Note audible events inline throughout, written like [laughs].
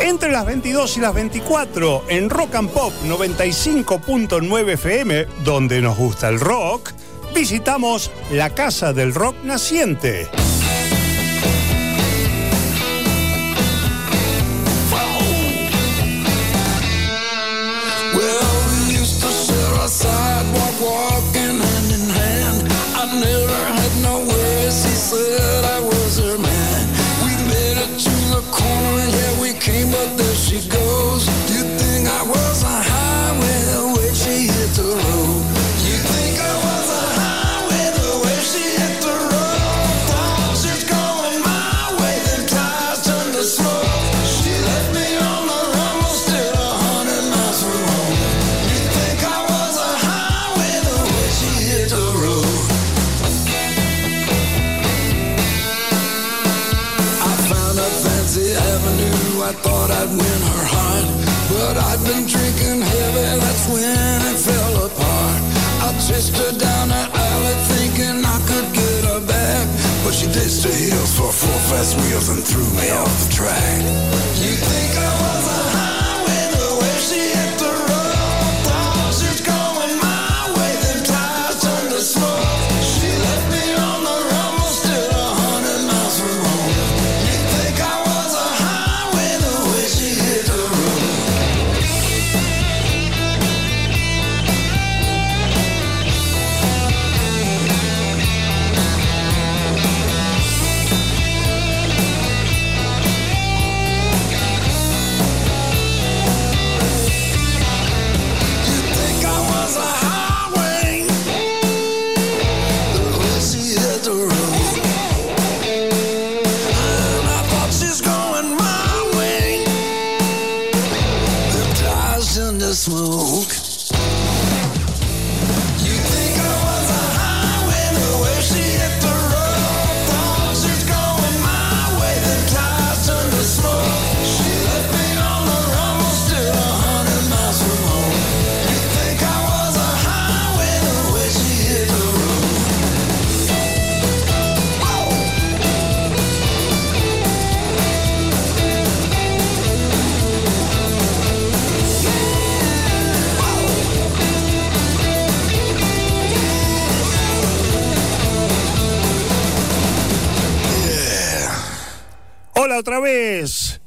Entre las 22 y las 24 en Rock and Pop 95.9 FM, donde nos gusta el rock, visitamos la Casa del Rock Naciente. Fast wheels and threw me off the track.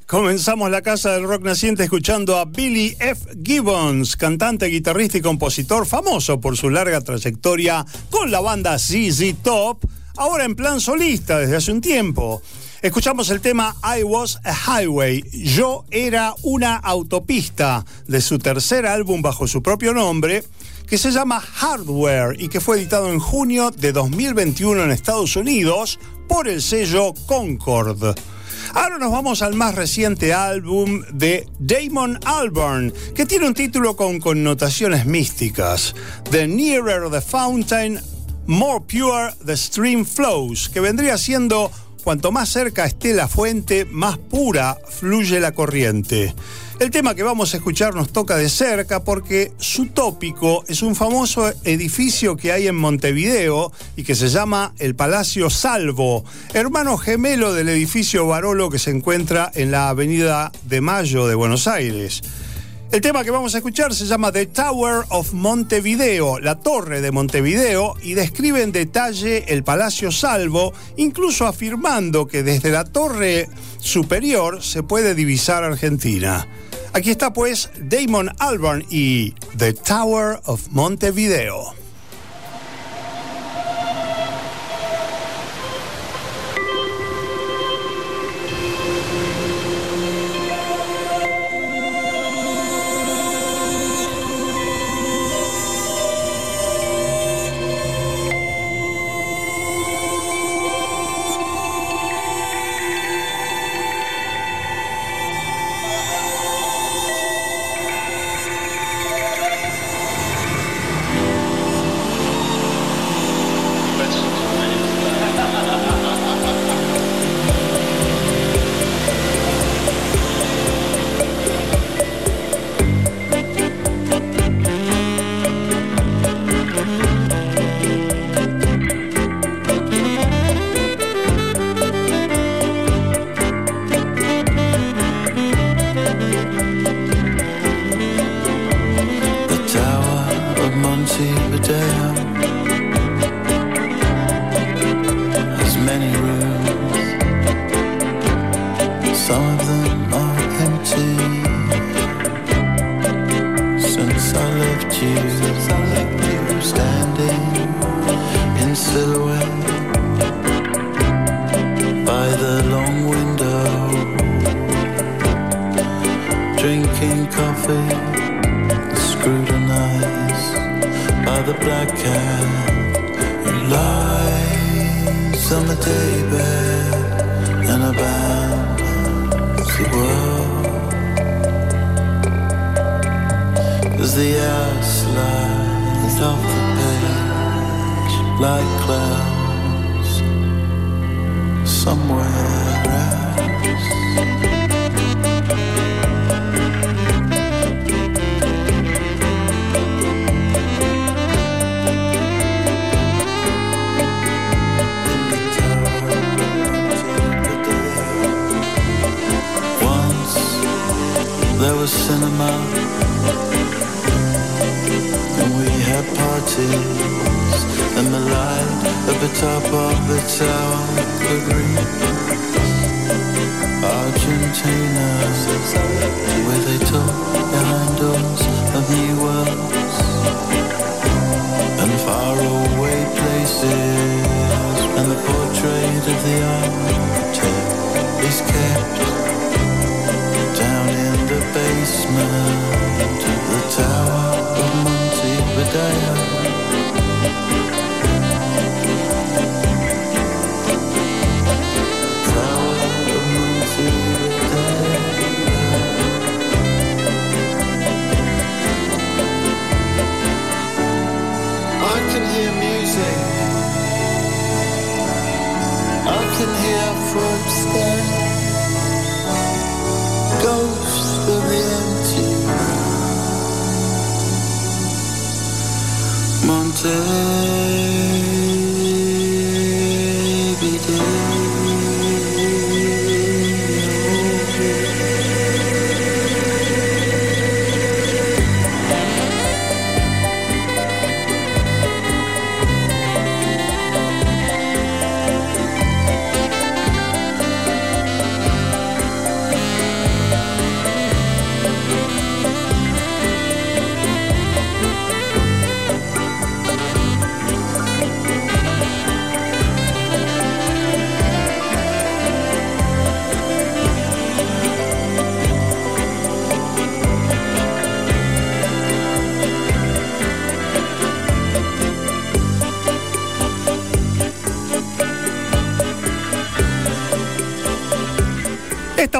Comenzamos la Casa del Rock Naciente escuchando a Billy F. Gibbons, cantante, guitarrista y compositor famoso por su larga trayectoria con la banda ZZ Top, ahora en plan solista desde hace un tiempo. Escuchamos el tema I Was a Highway, Yo era una autopista, de su tercer álbum bajo su propio nombre, que se llama Hardware y que fue editado en junio de 2021 en Estados Unidos por el sello Concord. Ahora nos vamos al más reciente álbum de Damon Albarn, que tiene un título con connotaciones místicas. The Nearer the Fountain, More Pure the Stream Flows, que vendría siendo cuanto más cerca esté la fuente, más pura fluye la corriente. El tema que vamos a escuchar nos toca de cerca porque su tópico es un famoso edificio que hay en Montevideo y que se llama el Palacio Salvo, hermano gemelo del edificio Barolo que se encuentra en la Avenida de Mayo de Buenos Aires. El tema que vamos a escuchar se llama The Tower of Montevideo, la torre de Montevideo, y describe en detalle el Palacio Salvo, incluso afirmando que desde la torre superior se puede divisar Argentina. Aquí está pues Damon Albarn y The Tower of Montevideo.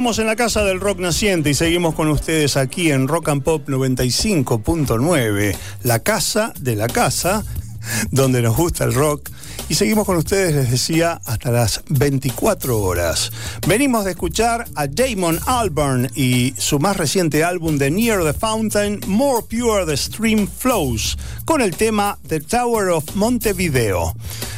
Estamos en la casa del rock naciente y seguimos con ustedes aquí en Rock and Pop 95.9, la casa de la casa, donde nos gusta el rock. Y seguimos con ustedes, les decía, hasta las 24 horas. Venimos de escuchar a Damon Albarn y su más reciente álbum de Near the Fountain, More Pure the Stream Flows, con el tema The Tower of Montevideo.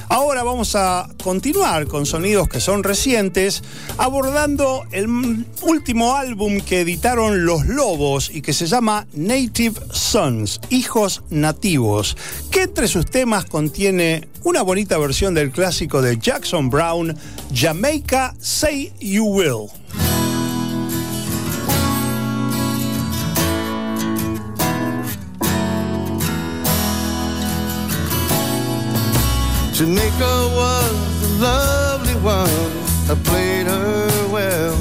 Ahora vamos a continuar con sonidos que son recientes, abordando el último álbum que editaron Los Lobos y que se llama Native Sons, Hijos Nativos, que entre sus temas contiene una bonita versión del clásico de Jackson Brown, Jamaica Say You Will. Jamaica was a lovely one. I played her well.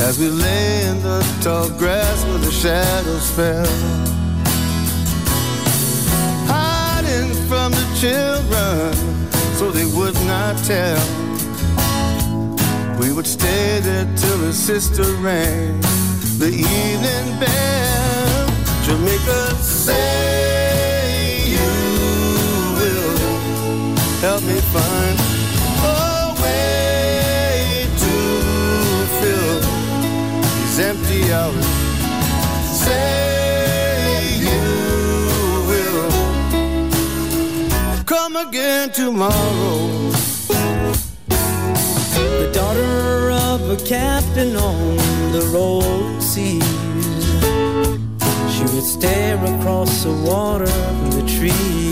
As we lay in the tall grass where the shadows fell. Hiding from the children so they would not tell. We would stay there till her sister rang the evening bell. Jamaica say help me find a way to fill these empty hours. Say you will come again tomorrow. the daughter of a captain on the rolling seas. She would stare across the water from the trees.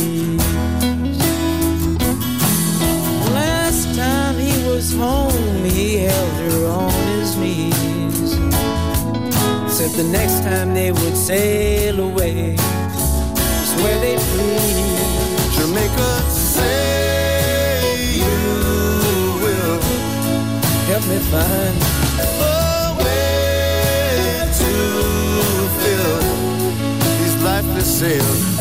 Said the next time they would sail away, is where they please. Jamaica, say you will Help me find a way to fill these lifeless sails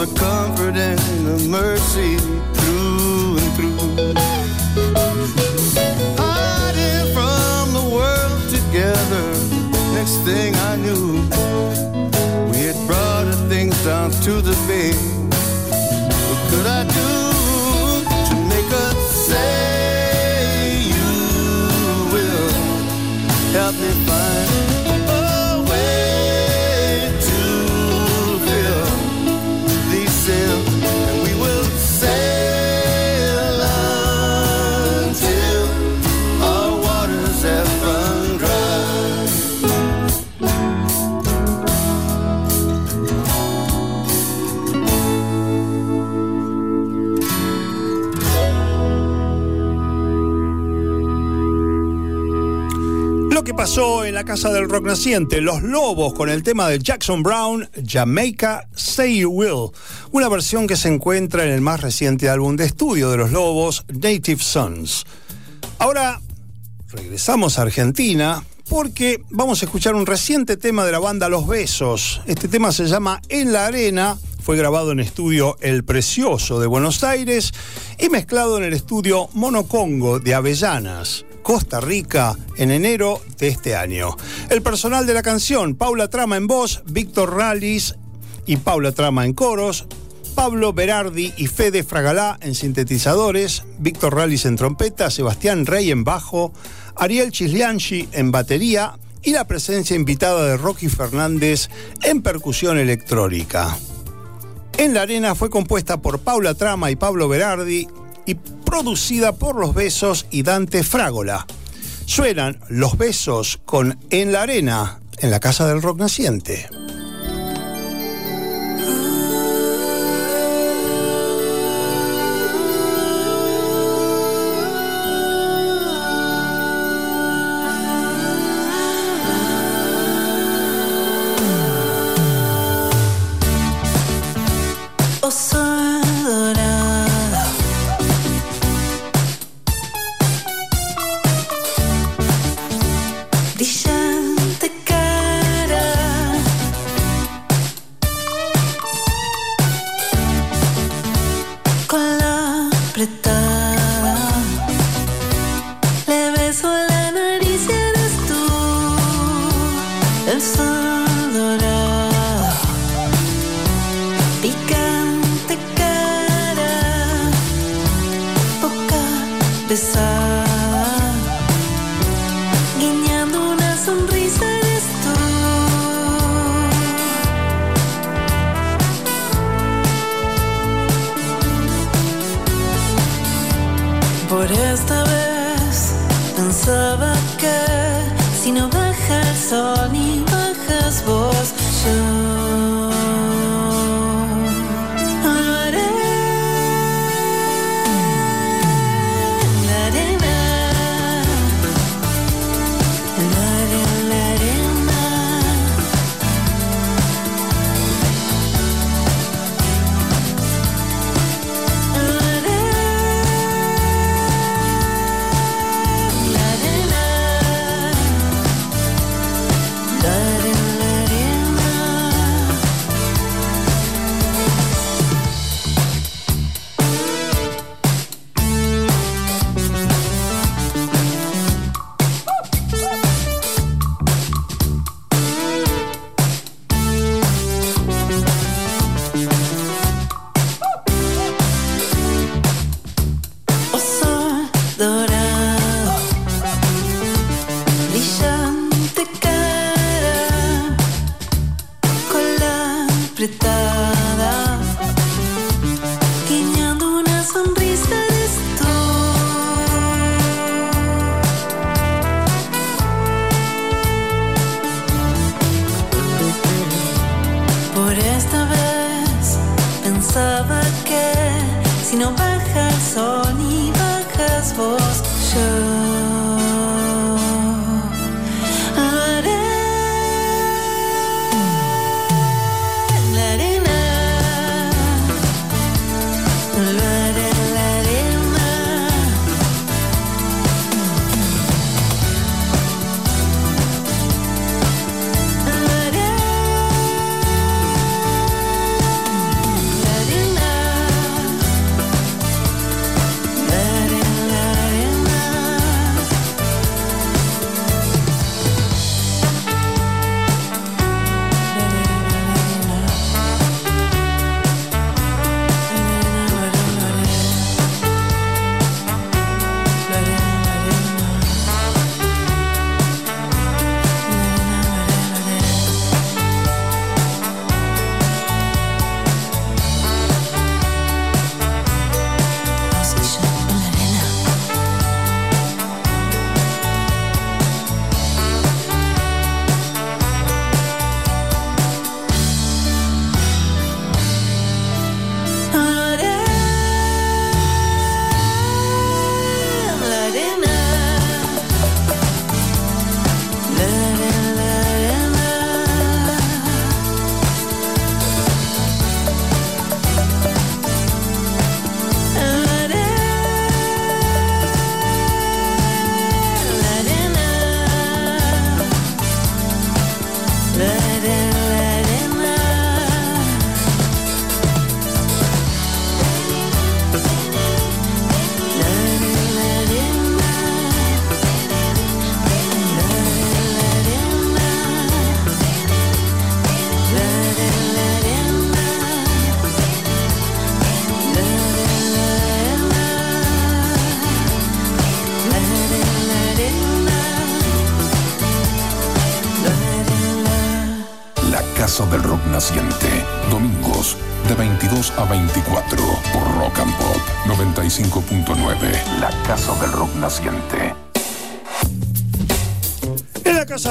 a comfort and a mercy through and through. Hiding from the world together, next thing I knew, we had brought her things down to the bay. What could I do to make her say you will? help me find en la Casa del Rock Naciente, Los Lobos con el tema de Jackson Brown, Jamaica Say You Will, una versión que se encuentra en el más reciente álbum de estudio de Los Lobos, Native Sons. Ahora regresamos a Argentina porque vamos a escuchar un reciente tema de la banda Los Besos. Este tema se llama En la Arena, fue grabado en estudio El Precioso de Buenos Aires y mezclado en el estudio Monocongo de Avellanas. Costa Rica en enero de este año. El personal de la canción, Paula Trama en voz, Víctor Rallis y Paula Trama en coros, Pablo Berardi y Fede Fragalá en sintetizadores, Víctor Rallis en trompeta, Sebastián Rey en bajo, Ariel Chislianchi en batería y la presencia invitada de Rocky Fernández en percusión electrónica. En la arena fue compuesta por Paula Trama y Pablo Berardi y producida por Los Besos y Dante Frágola. Suenan Los Besos con En la Arena, en la Casa del Rock Naciente.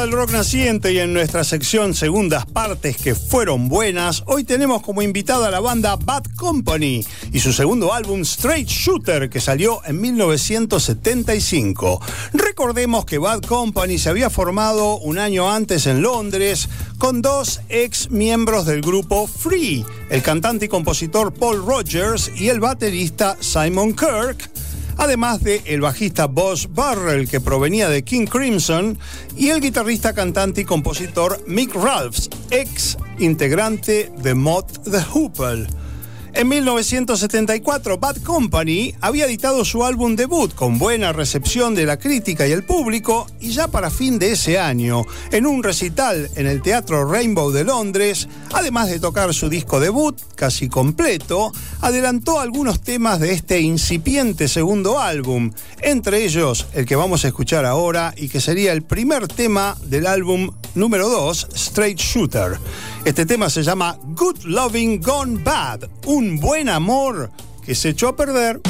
Del Rock Naciente y en nuestra sección Segundas Partes que fueron buenas, hoy tenemos como invitada a la banda Bad Company y su segundo álbum Straight Shooter que salió en 1975. Recordemos que Bad Company se había formado un año antes en Londres con dos ex miembros del grupo Free, el cantante y compositor Paul Rogers y el baterista Simon Kirk además de el bajista Boss Barrel, que provenía de King Crimson, y el guitarrista, cantante y compositor Mick Ralphs, ex integrante de Mod The Hoople. En 1974, Bad Company había editado su álbum debut con buena recepción de la crítica y el público y ya para fin de ese año, en un recital en el Teatro Rainbow de Londres, además de tocar su disco debut casi completo, adelantó algunos temas de este incipiente segundo álbum, entre ellos el que vamos a escuchar ahora y que sería el primer tema del álbum número 2, Straight Shooter. Este tema se llama Good Loving Gone Bad, un buen amor que se echó a perder.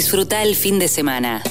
Disfruta el fin de semana.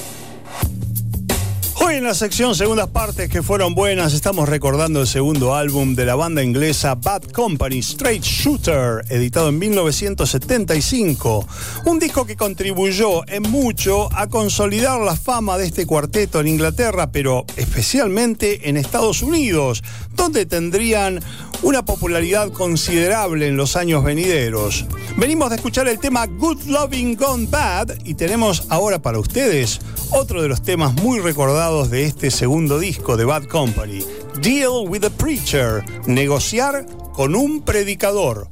Hoy en la sección segundas partes que fueron buenas, estamos recordando el segundo álbum de la banda inglesa Bad Company, Straight Shooter, editado en 1975. Un disco que contribuyó en mucho a consolidar la fama de este cuarteto en Inglaterra, pero especialmente en Estados Unidos, donde tendrían una popularidad considerable en los años venideros. Venimos de escuchar el tema Good Loving Gone Bad y tenemos ahora para ustedes otro de los temas muy recordados de este segundo disco de Bad Company, Deal with a Preacher, negociar con un predicador.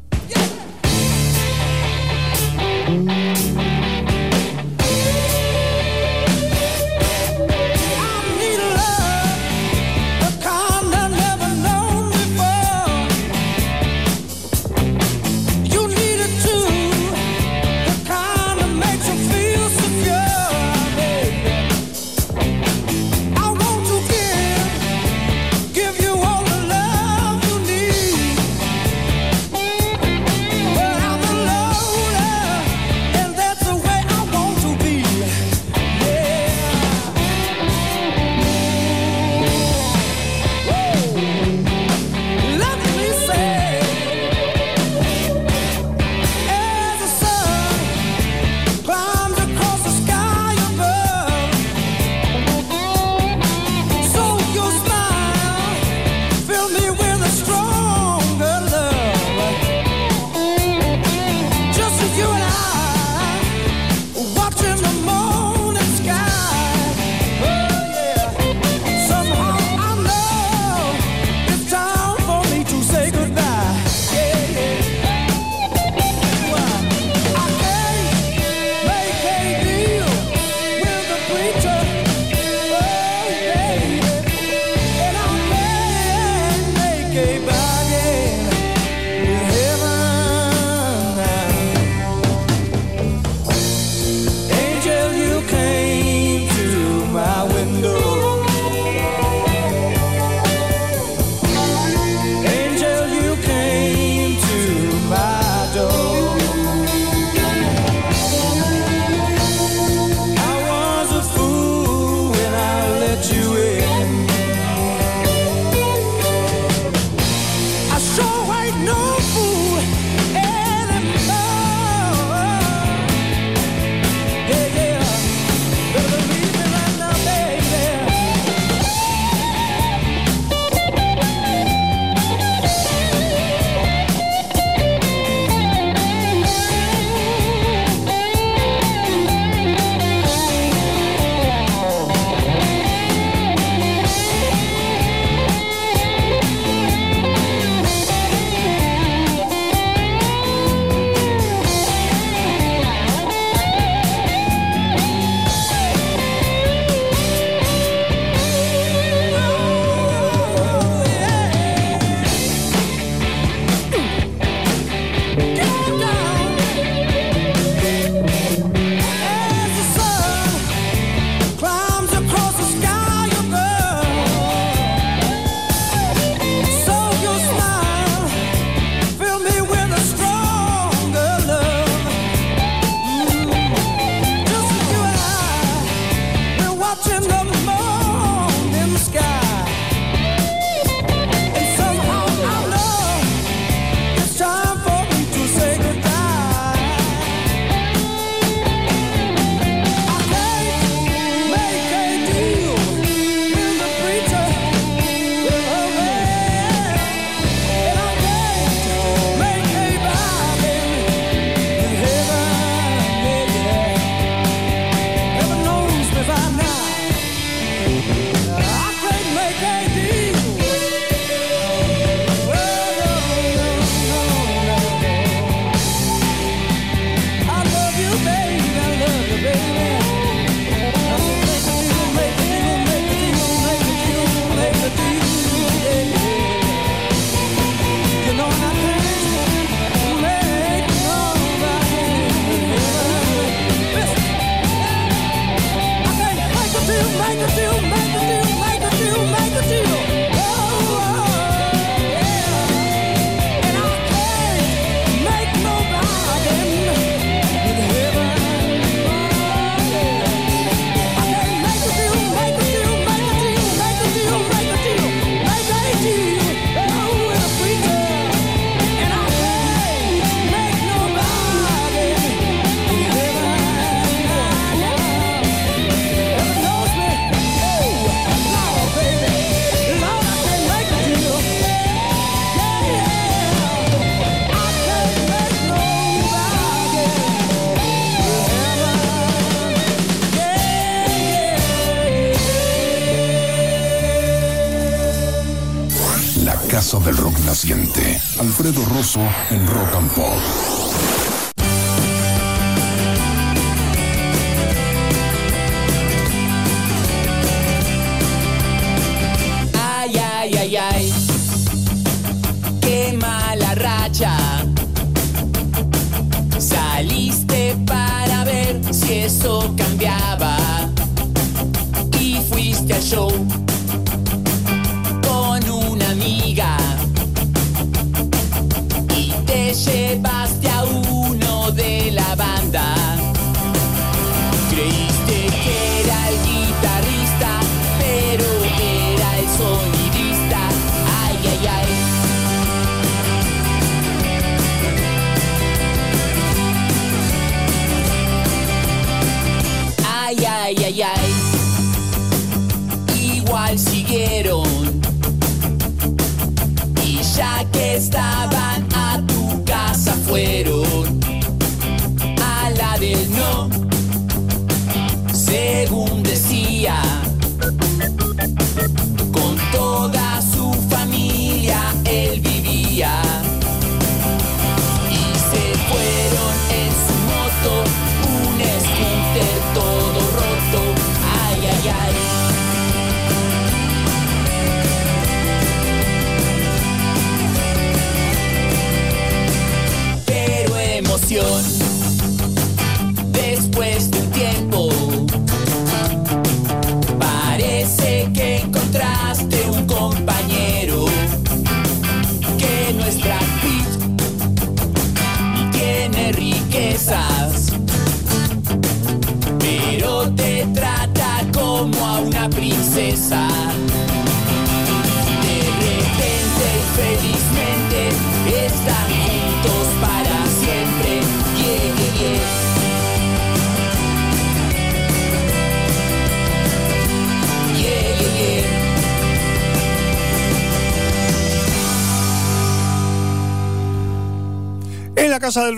Alfredo Rosso en Rock and Pop.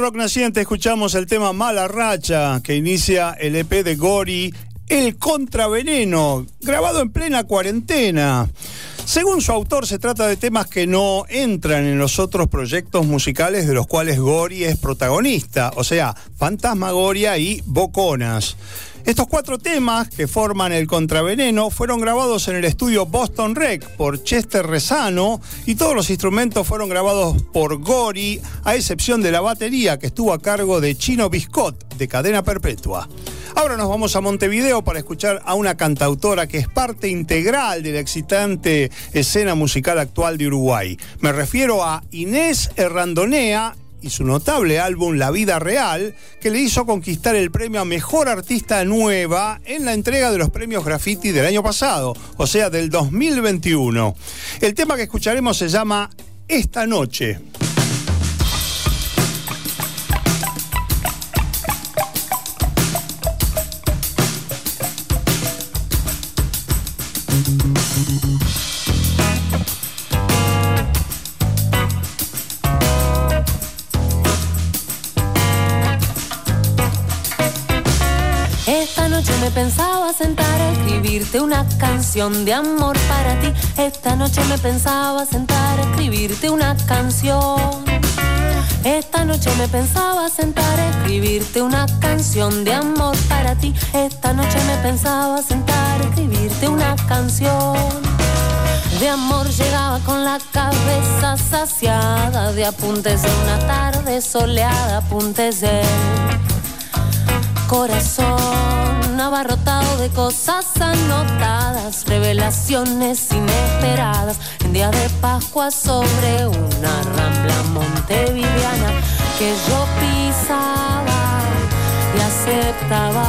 Rock Naciente escuchamos el tema Mala Racha, que inicia el EP de Gori, El Contraveneno, grabado en plena cuarentena. Según su autor, se trata de temas que no entran en los otros proyectos musicales de los cuales Gori es protagonista, o sea, Fantasmagoria y Boconas. Estos cuatro temas que forman el contraveneno fueron grabados en el estudio Boston Rec por Chester Rezano y todos los instrumentos fueron grabados por Gori, a excepción de la batería que estuvo a cargo de Chino Biscott de Cadena Perpetua. Ahora nos vamos a Montevideo para escuchar a una cantautora que es parte integral de la excitante escena musical actual de Uruguay. Me refiero a Inés Errandonea y su notable álbum La Vida Real, que le hizo conquistar el premio a Mejor Artista Nueva en la entrega de los premios Graffiti del año pasado, o sea, del 2021. El tema que escucharemos se llama Esta Noche. Pensaba sentar a escribirte una canción de amor para ti. Esta noche me pensaba sentar a escribirte una canción. Esta noche me pensaba sentar a escribirte una canción de amor para ti. Esta noche me pensaba sentar a escribirte una canción. De amor llegaba con la cabeza saciada de apuntes de una tarde soleada, apuntes de corazón abarrotado de cosas anotadas, revelaciones inesperadas en día de Pascua sobre una rambla montevideana que yo pisaba y aceptaba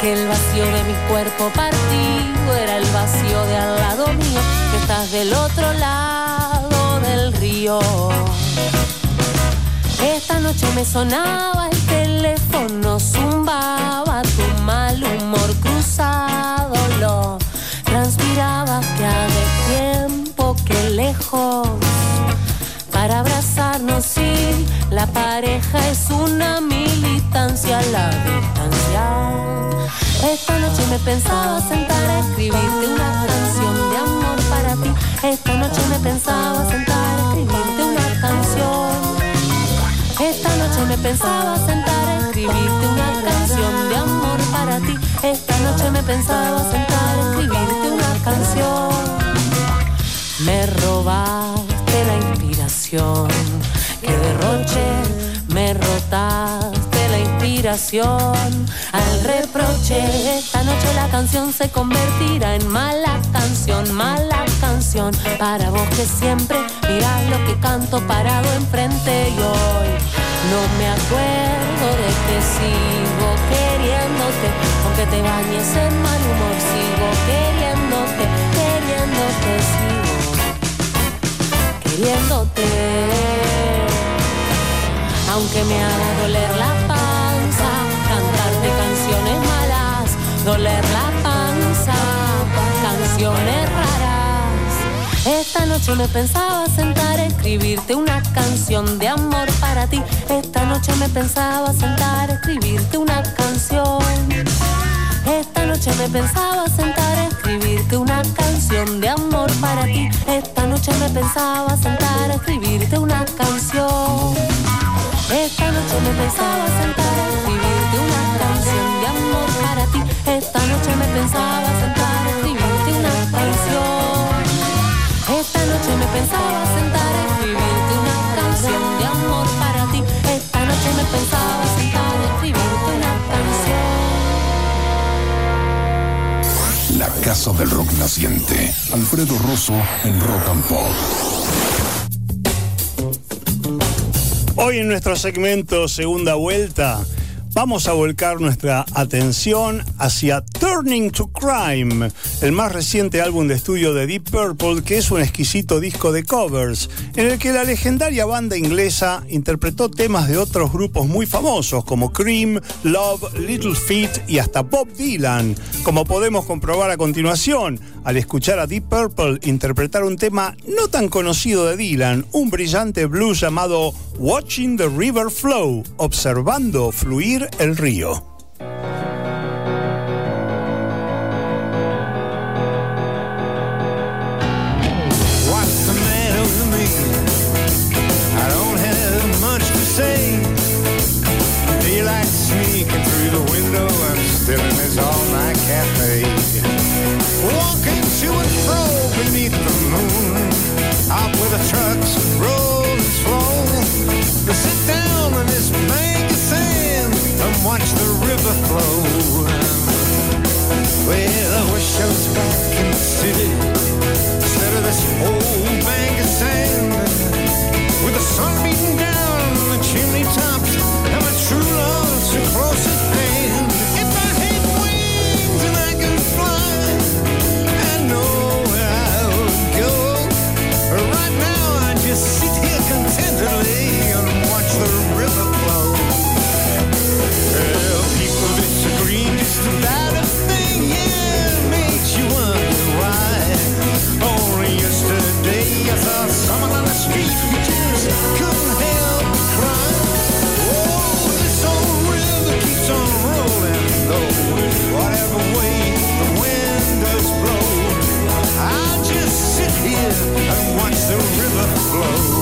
que el vacío de mi cuerpo partido era el vacío de al lado mío, que estás del otro lado del río. Esta noche me sonaba el teléfono, zumbaba tu mal humor cruzado, lo transpiraba ya de tiempo que lejos para abrazarnos y la pareja es una militancia la distancia. Esta noche me pensaba sentar a escribirte una canción de amor para ti. Esta noche me pensaba sentar a escribirte. Esta noche me pensaba sentar a escribirte una canción de amor para ti. Esta noche me pensaba sentar a escribirte una canción. Me robaste la inspiración que derroche, me rotaste al reproche. Esta noche la canción se convertirá en mala canción, mala canción para vos que siempre mirás lo que canto parado enfrente y hoy no me acuerdo de que sigo queriéndote, aunque te bañes en mal humor, sigo queriéndote, queriéndote, sigo queriéndote. Aunque me haga doler la doler la panza, canciones raras. Esta noche me pensaba sentar a escribirte una canción de amor para ti. Esta noche me pensaba sentar a escribirte una canción. Esta noche me pensaba sentar a escribirte una canción de amor para ti. Esta noche me pensaba sentar a escribirte una canción. Esta noche me pensaba sentar a escribirte noche me pensaba sentar a escribirte una canción. Esta noche me pensaba sentar a escribirte una canción de amor para ti. Esta noche me pensaba sentar a escribirte una canción. La Casa del Rock Naciente. Alfredo Rosso en Rock and Pop. Hoy en nuestro segmento Segunda Vuelta vamos a volcar nuestra atención hacia Turning to Crime, el más reciente álbum de estudio de Deep Purple, que es un exquisito disco de covers, en el que la legendaria banda inglesa interpretó temas de otros grupos muy famosos como Cream, Love, Little Feat y hasta Bob Dylan, como podemos comprobar a continuación al escuchar a Deep Purple interpretar un tema no tan conocido de Dylan, un brillante blues llamado Watching the River Flow, observando fluir el río. Beneath the moon. Out where the trucks roll and slow. To sit down on this bank of sand and watch the river flow. Well, I wish I was back in the city instead of this old bank of sand with the sun beating down on the chimney tops and my true love so close at glow.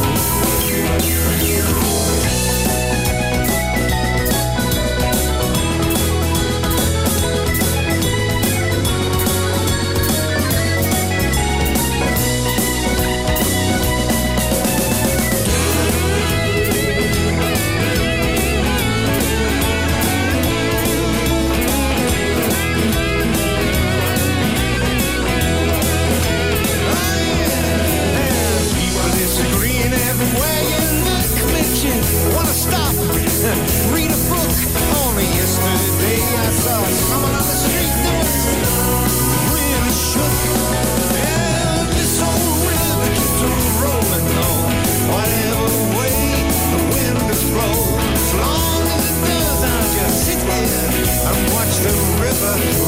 America.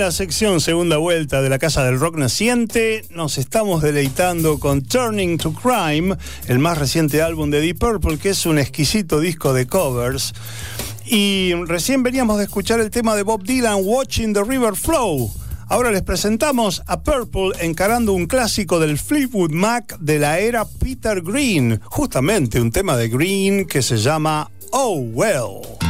La sección segunda vuelta de la Casa del Rock Naciente nos estamos deleitando con Turning to Crime, el más reciente álbum de Deep Purple, que es un exquisito disco de covers. Y recién veníamos de escuchar el tema de Bob Dylan, Watching the River Flow. Ahora les presentamos a Purple encarando un clásico del Fleetwood Mac de la era Peter Green, justamente un tema de Green que se llama Oh Well.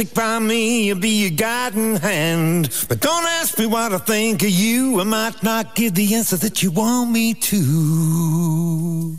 Stick by me, and be your guiding hand. But don't ask me what I think of you. I might not give the answer that you want me to.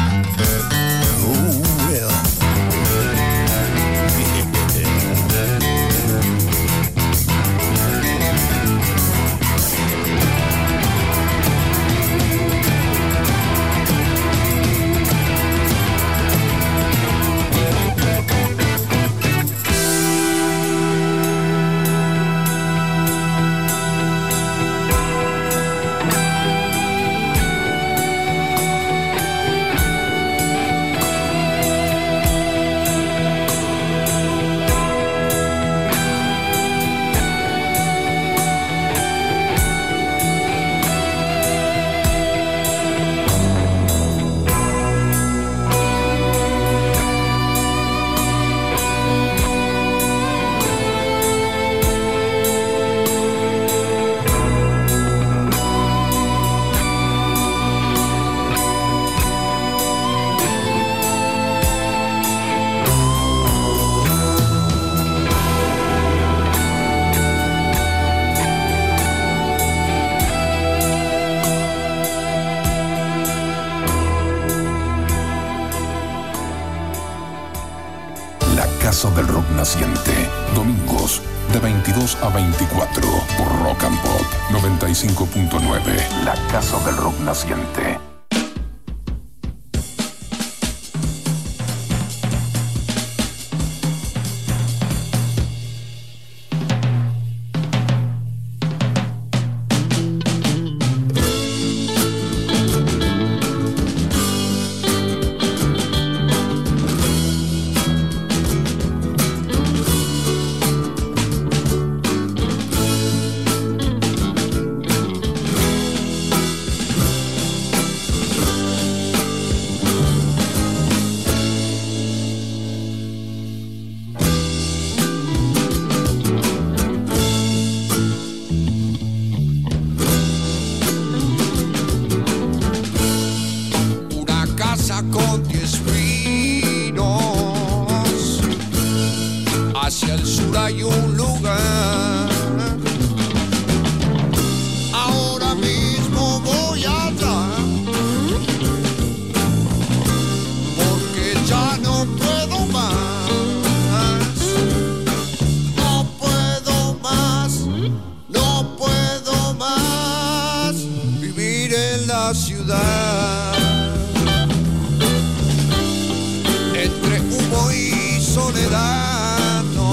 Soledad, no.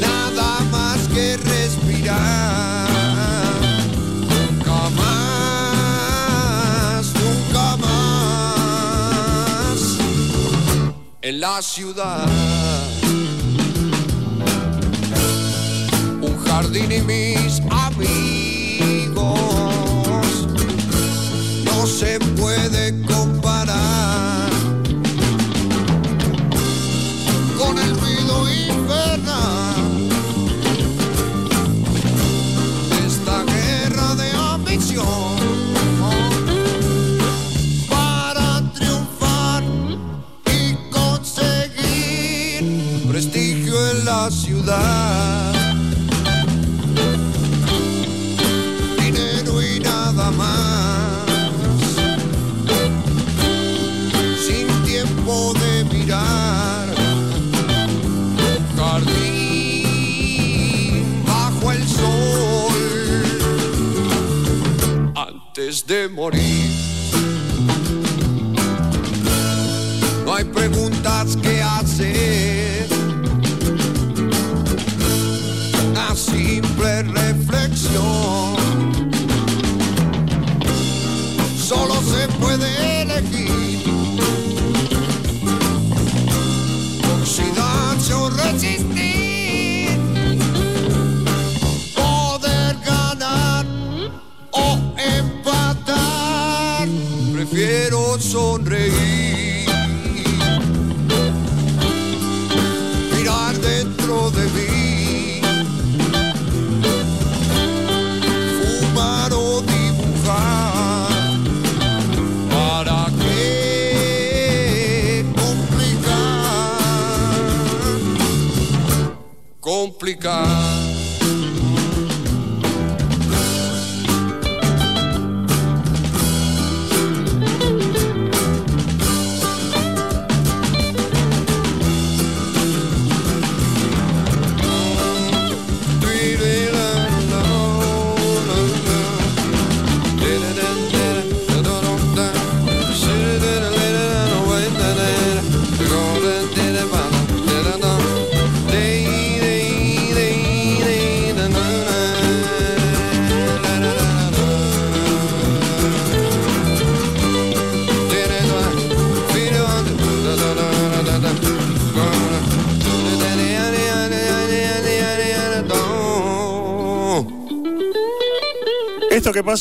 Nada más que respirar. Nunca más, nunca más. En la ciudad. un jardín y mis amigos morir,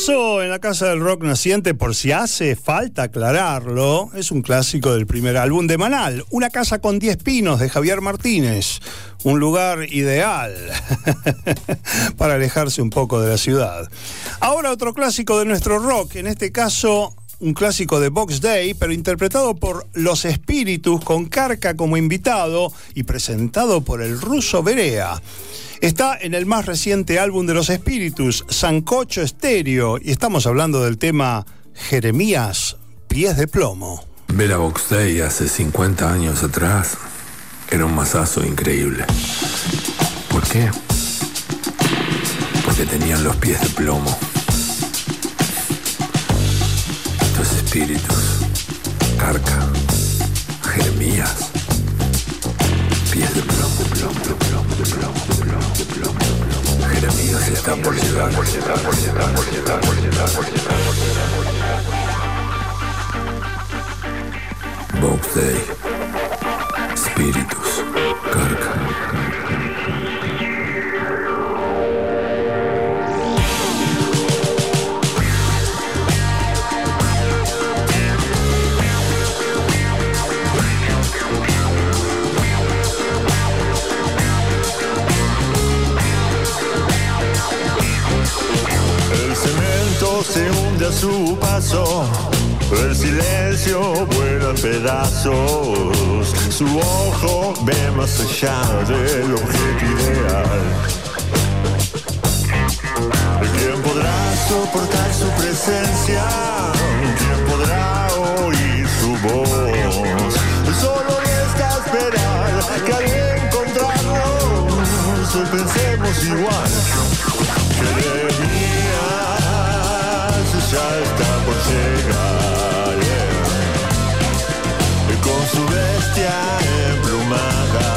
en la Casa del Rock Naciente, por si hace falta aclararlo, es un clásico del primer álbum de Manal, Una casa con 10 pinos de Javier Martínez, un lugar ideal [laughs] para alejarse un poco de la ciudad. Ahora otro clásico de nuestro rock, en este caso un clásico de Box Day, pero interpretado por Los Espíritus con Carca como invitado y presentado por el ruso Berea. Está en el más reciente álbum de Los Espíritus, Sancocho Estéreo, y estamos hablando del tema Jeremías, Pies de Plomo. Ver a Box Day hace 50 años atrás era un masazo increíble. ¿Por qué? Porque tenían los pies de plomo. Estos espíritus, Carca, Jeremías, pies de. Jeremías está por llegar, por llegar, por llegar, por llegar, por llegar, por llegar, por llegar. Box Day. Espíritus. Carca. A su paso El silencio vuela en pedazos, su ojo ve más allá del objeto ideal. ¿Quién podrá soportar su presencia? ¿Quién podrá oír su voz? Solo resta esperar que al encontrarnos pensemos igual. Jeremías está por llegar yeah. con su bestia emplumada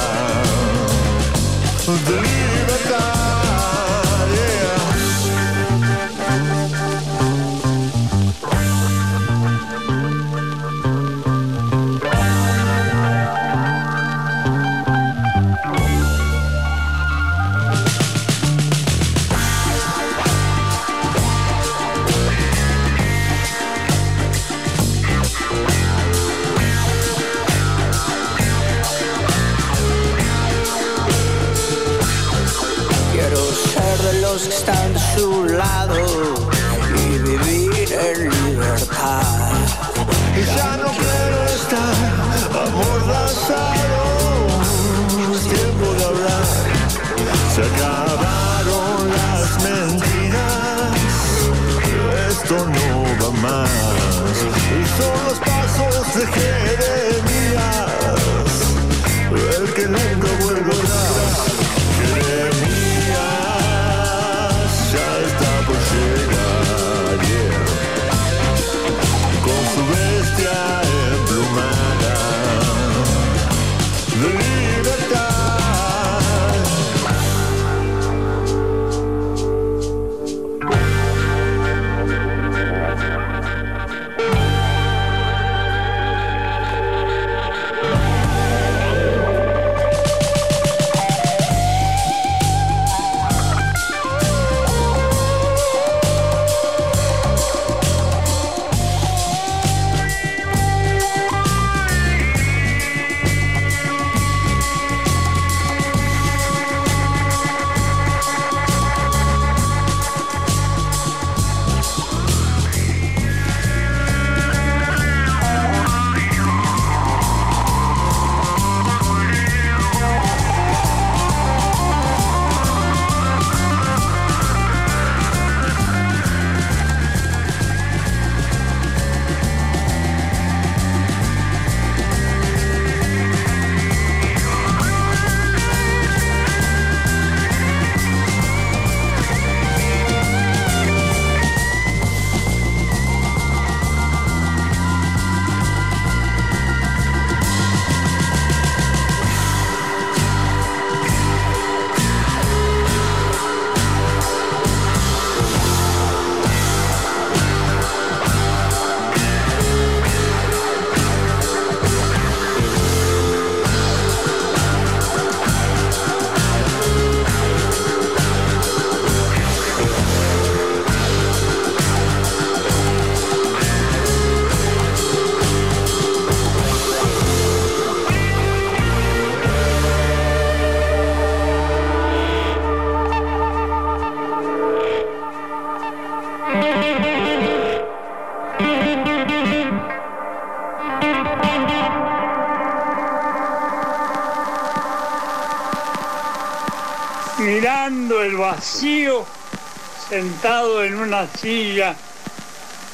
silla,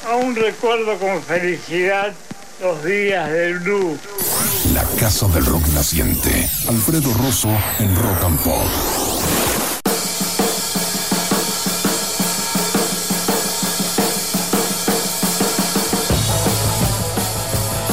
aún recuerdo con felicidad los días del blues. La Casa del Rock Naciente. Alfredo Rosso en Rock and Pop.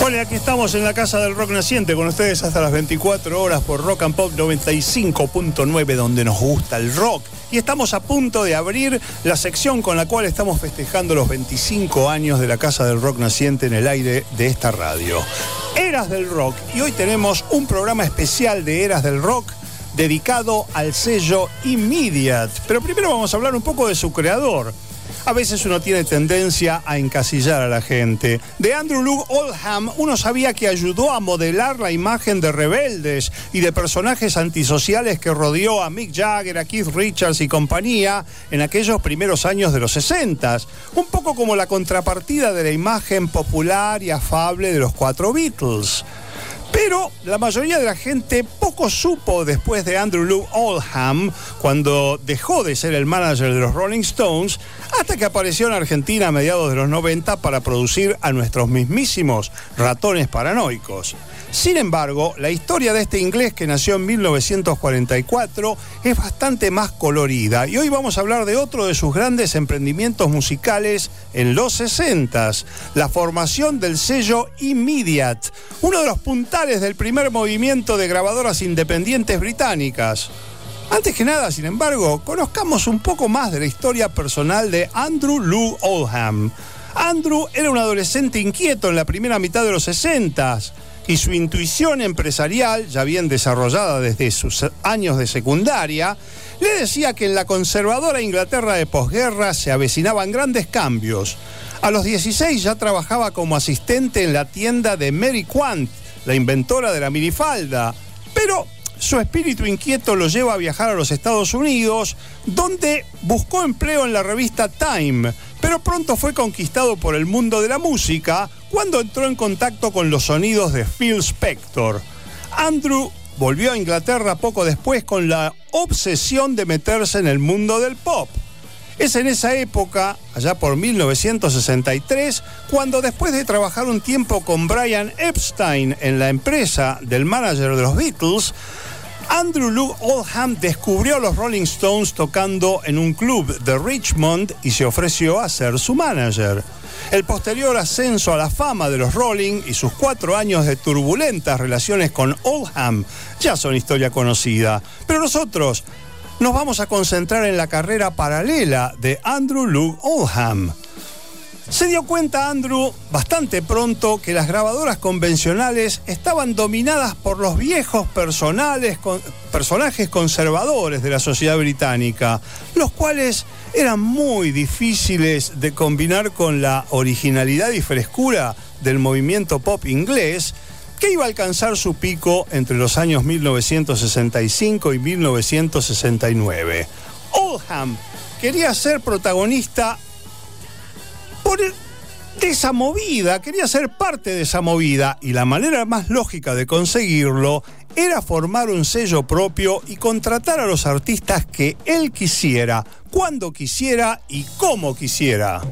Hola, aquí estamos en la Casa del Rock Naciente con ustedes hasta las 24 horas por Rock and Pop 95.9 donde nos gusta el rock. Y estamos a punto de abrir la sección con la cual estamos festejando los 25 años de la Casa del Rock Naciente en el aire de esta radio. Eras del Rock. Y hoy tenemos un programa especial de Eras del Rock dedicado al sello Immediate. Pero primero vamos a hablar un poco de su creador. A veces uno tiene tendencia a encasillar a la gente. De Andrew Luke Oldham uno sabía que ayudó a modelar la imagen de rebeldes y de personajes antisociales que rodeó a Mick Jagger, a Keith Richards y compañía en aquellos primeros años de los 60. Un poco como la contrapartida de la imagen popular y afable de los cuatro Beatles. Pero la mayoría de la gente poco supo después de Andrew Luke Oldham, cuando dejó de ser el manager de los Rolling Stones, hasta que apareció en Argentina a mediados de los 90 para producir a nuestros mismísimos ratones paranoicos. Sin embargo, la historia de este inglés que nació en 1944 es bastante más colorida y hoy vamos a hablar de otro de sus grandes emprendimientos musicales en los 60, la formación del sello Immediate, uno de los puntales del primer movimiento de grabadoras independientes británicas. Antes que nada, sin embargo, conozcamos un poco más de la historia personal de Andrew Lou Oldham. Andrew era un adolescente inquieto en la primera mitad de los 60 y su intuición empresarial, ya bien desarrollada desde sus años de secundaria, le decía que en la conservadora Inglaterra de posguerra se avecinaban grandes cambios. A los 16 ya trabajaba como asistente en la tienda de Mary Quant, la inventora de la minifalda, pero su espíritu inquieto lo lleva a viajar a los Estados Unidos, donde buscó empleo en la revista Time, pero pronto fue conquistado por el mundo de la música cuando entró en contacto con los sonidos de Phil Spector. Andrew volvió a Inglaterra poco después con la obsesión de meterse en el mundo del pop. Es en esa época, allá por 1963, cuando después de trabajar un tiempo con Brian Epstein en la empresa del manager de los Beatles, Andrew Luke Oldham descubrió a los Rolling Stones tocando en un club de Richmond y se ofreció a ser su manager. El posterior ascenso a la fama de los Rolling y sus cuatro años de turbulentas relaciones con Oldham ya son historia conocida. Pero nosotros nos vamos a concentrar en la carrera paralela de Andrew Luke Oldham. Se dio cuenta Andrew bastante pronto que las grabadoras convencionales estaban dominadas por los viejos personales, personajes conservadores de la sociedad británica, los cuales eran muy difíciles de combinar con la originalidad y frescura del movimiento pop inglés que iba a alcanzar su pico entre los años 1965 y 1969. Oldham quería ser protagonista por de esa movida, quería ser parte de esa movida y la manera más lógica de conseguirlo era formar un sello propio y contratar a los artistas que él quisiera, cuando quisiera y como quisiera.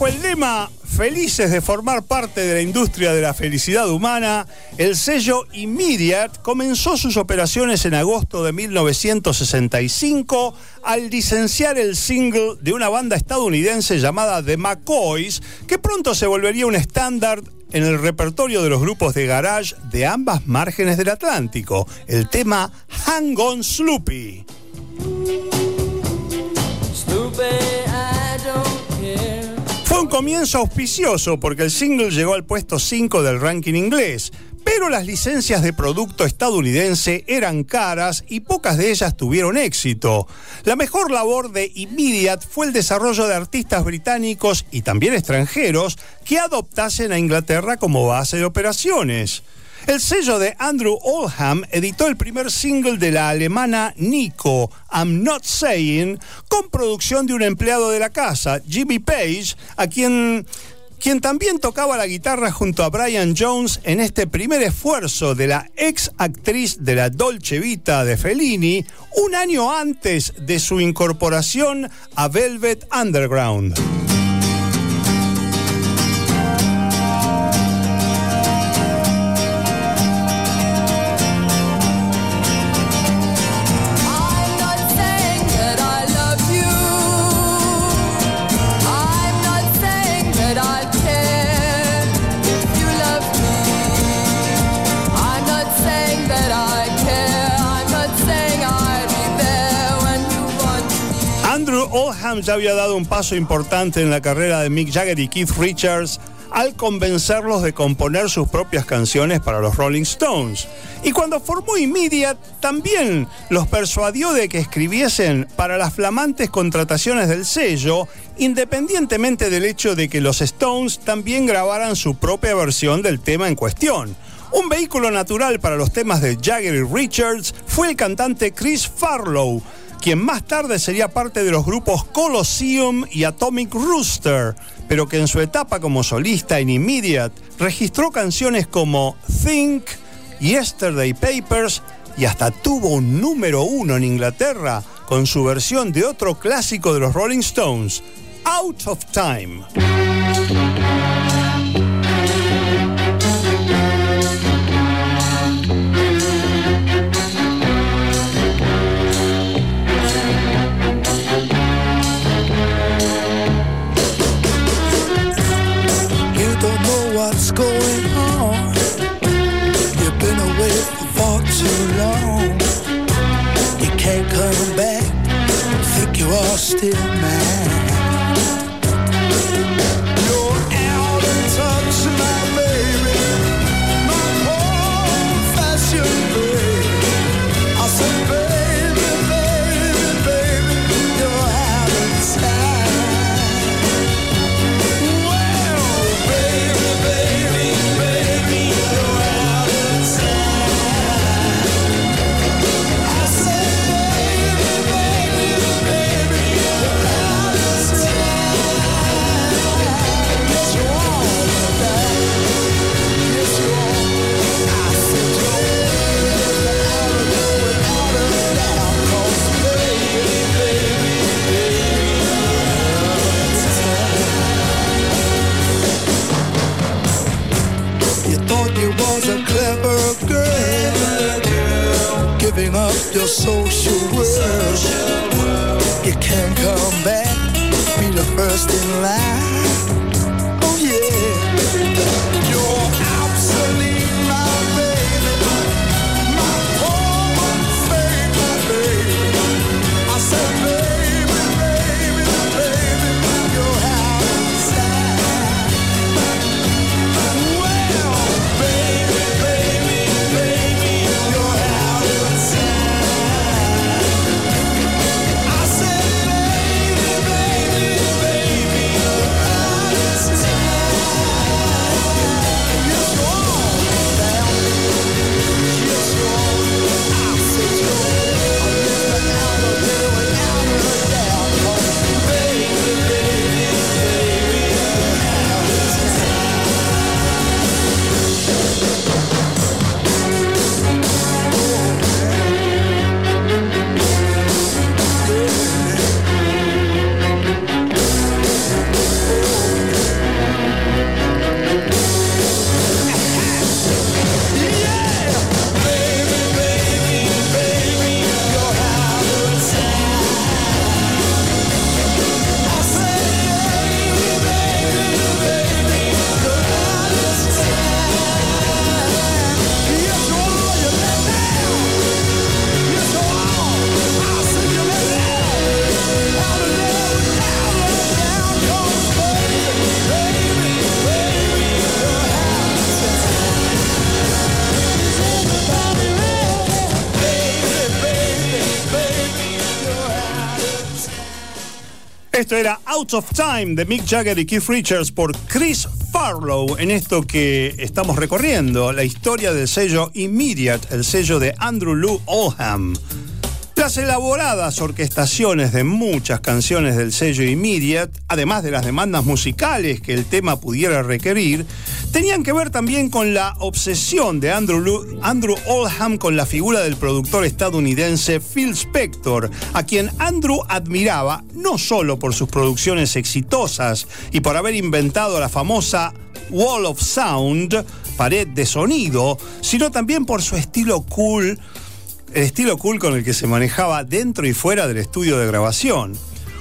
Bajo el lema Felices de formar parte de la industria de la felicidad humana, el sello Immediate comenzó sus operaciones en agosto de 1965 al licenciar el single de una banda estadounidense llamada The McCoys, que pronto se volvería un estándar en el repertorio de los grupos de garage de ambas márgenes del Atlántico, el tema Hang On Sloopy. Comienzo auspicioso porque el single llegó al puesto 5 del ranking inglés, pero las licencias de producto estadounidense eran caras y pocas de ellas tuvieron éxito. La mejor labor de Immediate fue el desarrollo de artistas británicos y también extranjeros que adoptasen a Inglaterra como base de operaciones. El sello de Andrew Oldham editó el primer single de la alemana Nico, I'm Not Saying, con producción de un empleado de la casa, Jimmy Page, a quien, quien también tocaba la guitarra junto a Brian Jones en este primer esfuerzo de la ex actriz de la Dolce Vita de Fellini, un año antes de su incorporación a Velvet Underground. Oldham ya había dado un paso importante en la carrera de Mick Jagger y Keith Richards al convencerlos de componer sus propias canciones para los Rolling Stones. Y cuando formó Immediate, también los persuadió de que escribiesen para las flamantes contrataciones del sello, independientemente del hecho de que los Stones también grabaran su propia versión del tema en cuestión. Un vehículo natural para los temas de Jagger y Richards fue el cantante Chris Farlow, quien más tarde sería parte de los grupos Colosseum y Atomic Rooster, pero que en su etapa como solista en Immediate registró canciones como Think, Yesterday Papers y hasta tuvo un número uno en Inglaterra con su versión de otro clásico de los Rolling Stones, Out of Time. You social world. You can't come back, be the first in line. Esto era Out of Time de Mick Jagger y Keith Richards por Chris Farlow en esto que estamos recorriendo, la historia del sello Immediate, el sello de Andrew Lou Oldham. Las elaboradas orquestaciones de muchas canciones del sello Immediate, además de las demandas musicales que el tema pudiera requerir, tenían que ver también con la obsesión de Andrew, Lu- Oldham con la figura del productor estadounidense Phil Spector, a quien Andrew admiraba no solo por sus producciones exitosas y por haber inventado la famosa Wall of Sound, pared de sonido, sino también por su estilo cool el estilo cool con el que se manejaba dentro y fuera del estudio de grabación.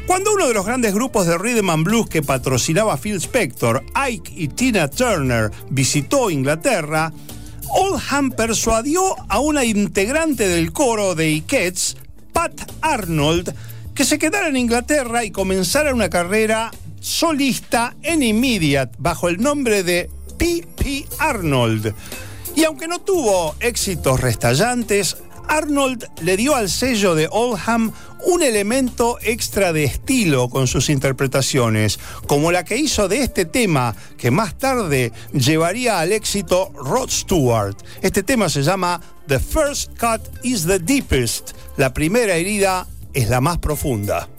Cuando uno de los grandes grupos de rhythm and blues que patrocinaba Phil Spector, Ike y Tina Turner, visitó Inglaterra, Oldham persuadió a una integrante del coro de Ikeets, Pat Arnold, que se quedara en Inglaterra y comenzara una carrera solista en Immediate bajo el nombre de P.P. Arnold. Y aunque no tuvo éxitos restallantes, Arnold le dio al sello de Oldham un elemento extra de estilo con sus interpretaciones, como la que hizo de este tema que más tarde llevaría al éxito Rod Stewart. Este tema se llama The First Cut is the Deepest. La primera herida es la más profunda.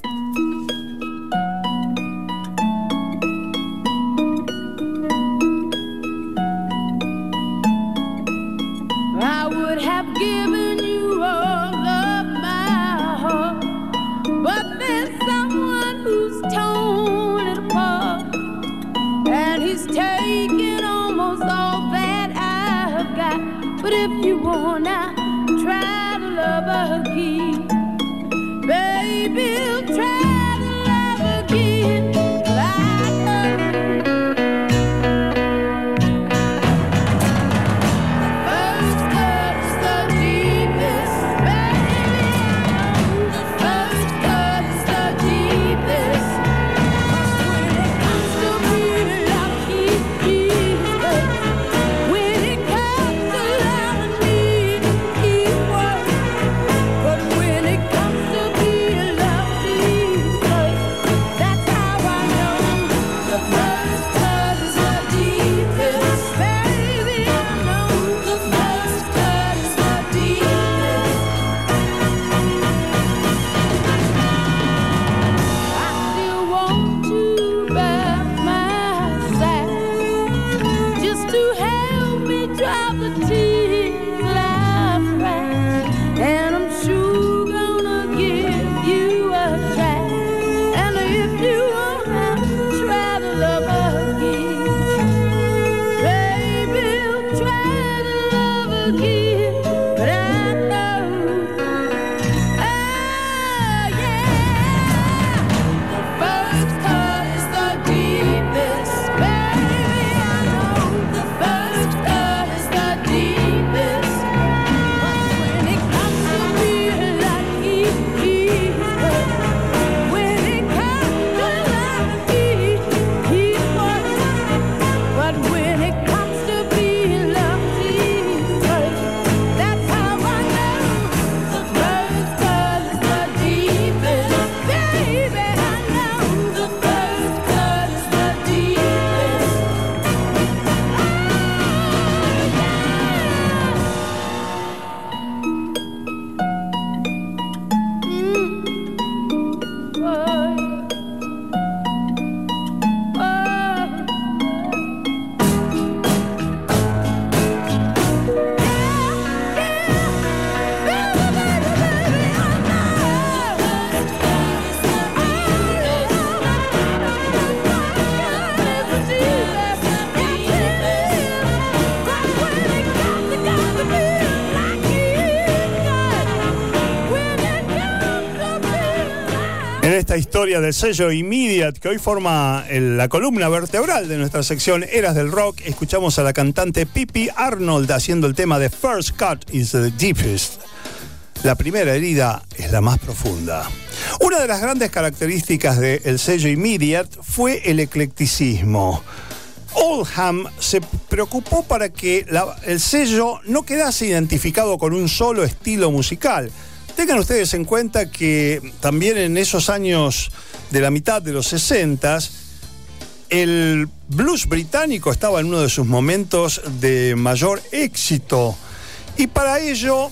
Wanna try to love again, baby, historia del sello Immediate, que hoy forma el- la columna vertebral de nuestra sección Eras del Rock, escuchamos a la cantante Pippi Arnold haciendo el tema de First Cut is the Deepest. La primera herida es la más profunda. Una de las grandes características del sello Immediate fue el eclecticismo. Oldham se preocupó para que el sello no quedase identificado con un solo estilo musical. Tengan ustedes en cuenta que también en esos años de la mitad de los 60 el blues británico estaba en uno de sus momentos de mayor éxito. Y para ello,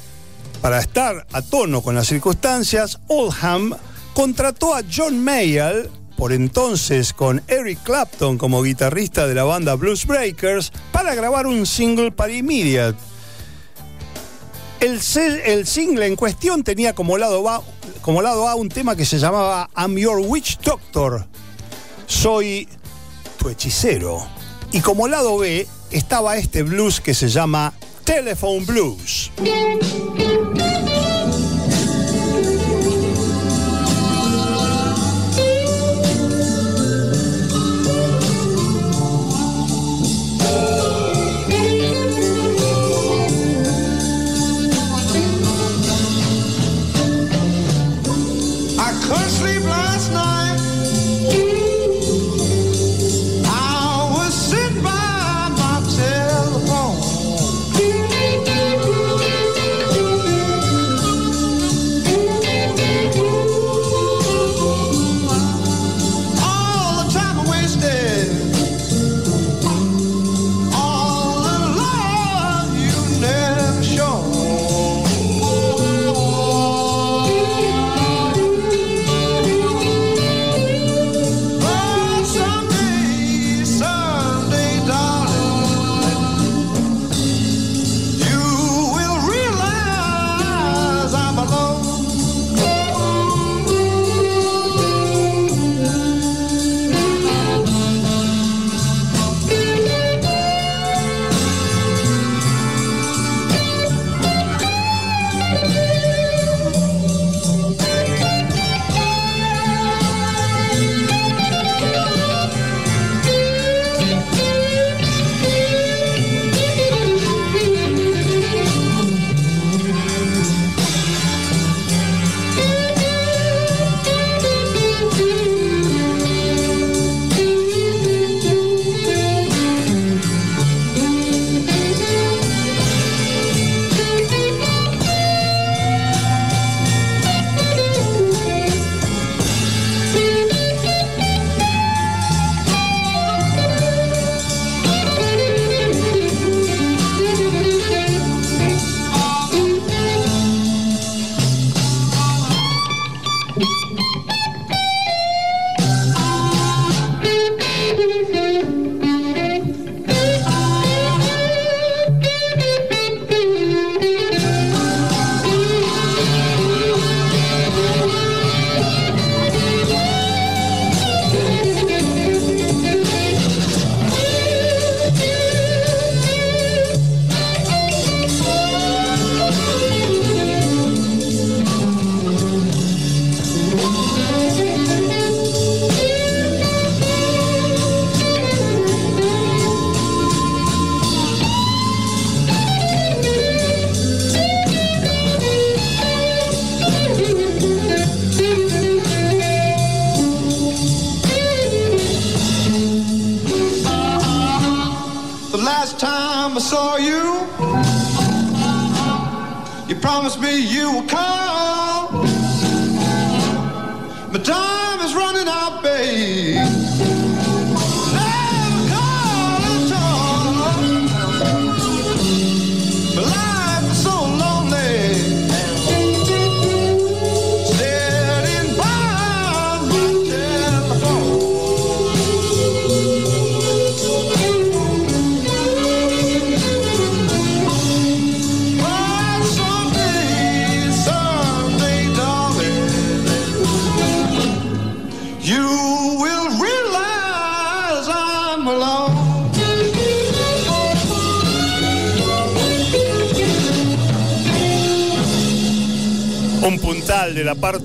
para estar a tono con las circunstancias, Oldham contrató a John Mayall, por entonces con Eric Clapton como guitarrista de la banda Blues Breakers, para grabar un single para Immediate. El, single en cuestión tenía como lado, A, como lado A un tema que se llamaba I'm Your Witch Doctor. Soy tu hechicero. Y como lado B estaba este blues que se llama Telephone Blues.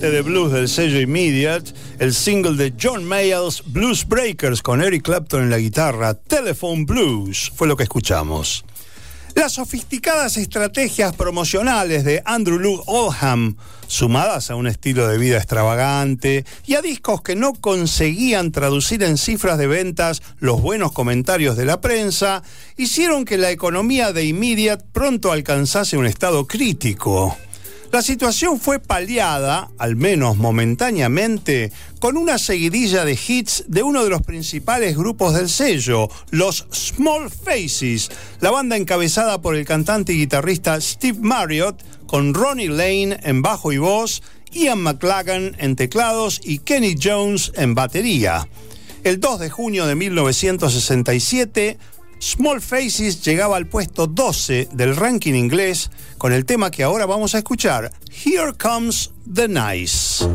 De blues del sello Immediate, el single de John Mayall's Blues Breakers con Eric Clapton en la guitarra, Telephone Blues, fue lo que escuchamos. Las sofisticadas estrategias promocionales de Andrew Luke Oldham, sumadas a un estilo de vida extravagante y a discos que no conseguían traducir en cifras de ventas los buenos comentarios de la prensa, hicieron que la economía de Immediate pronto alcanzase un estado crítico. La situación fue paliada, al menos momentáneamente, con una seguidilla de hits de uno de los principales grupos del sello, los Small Faces, la banda encabezada por el cantante y guitarrista Steve Marriott, con Ronnie Lane en bajo y voz, Ian McLagan en teclados y Kenny Jones en batería. El 2 de junio de 1967, Small Faces llegaba al puesto 12 del ranking inglés con el tema que ahora vamos a escuchar, Here Comes the Nice.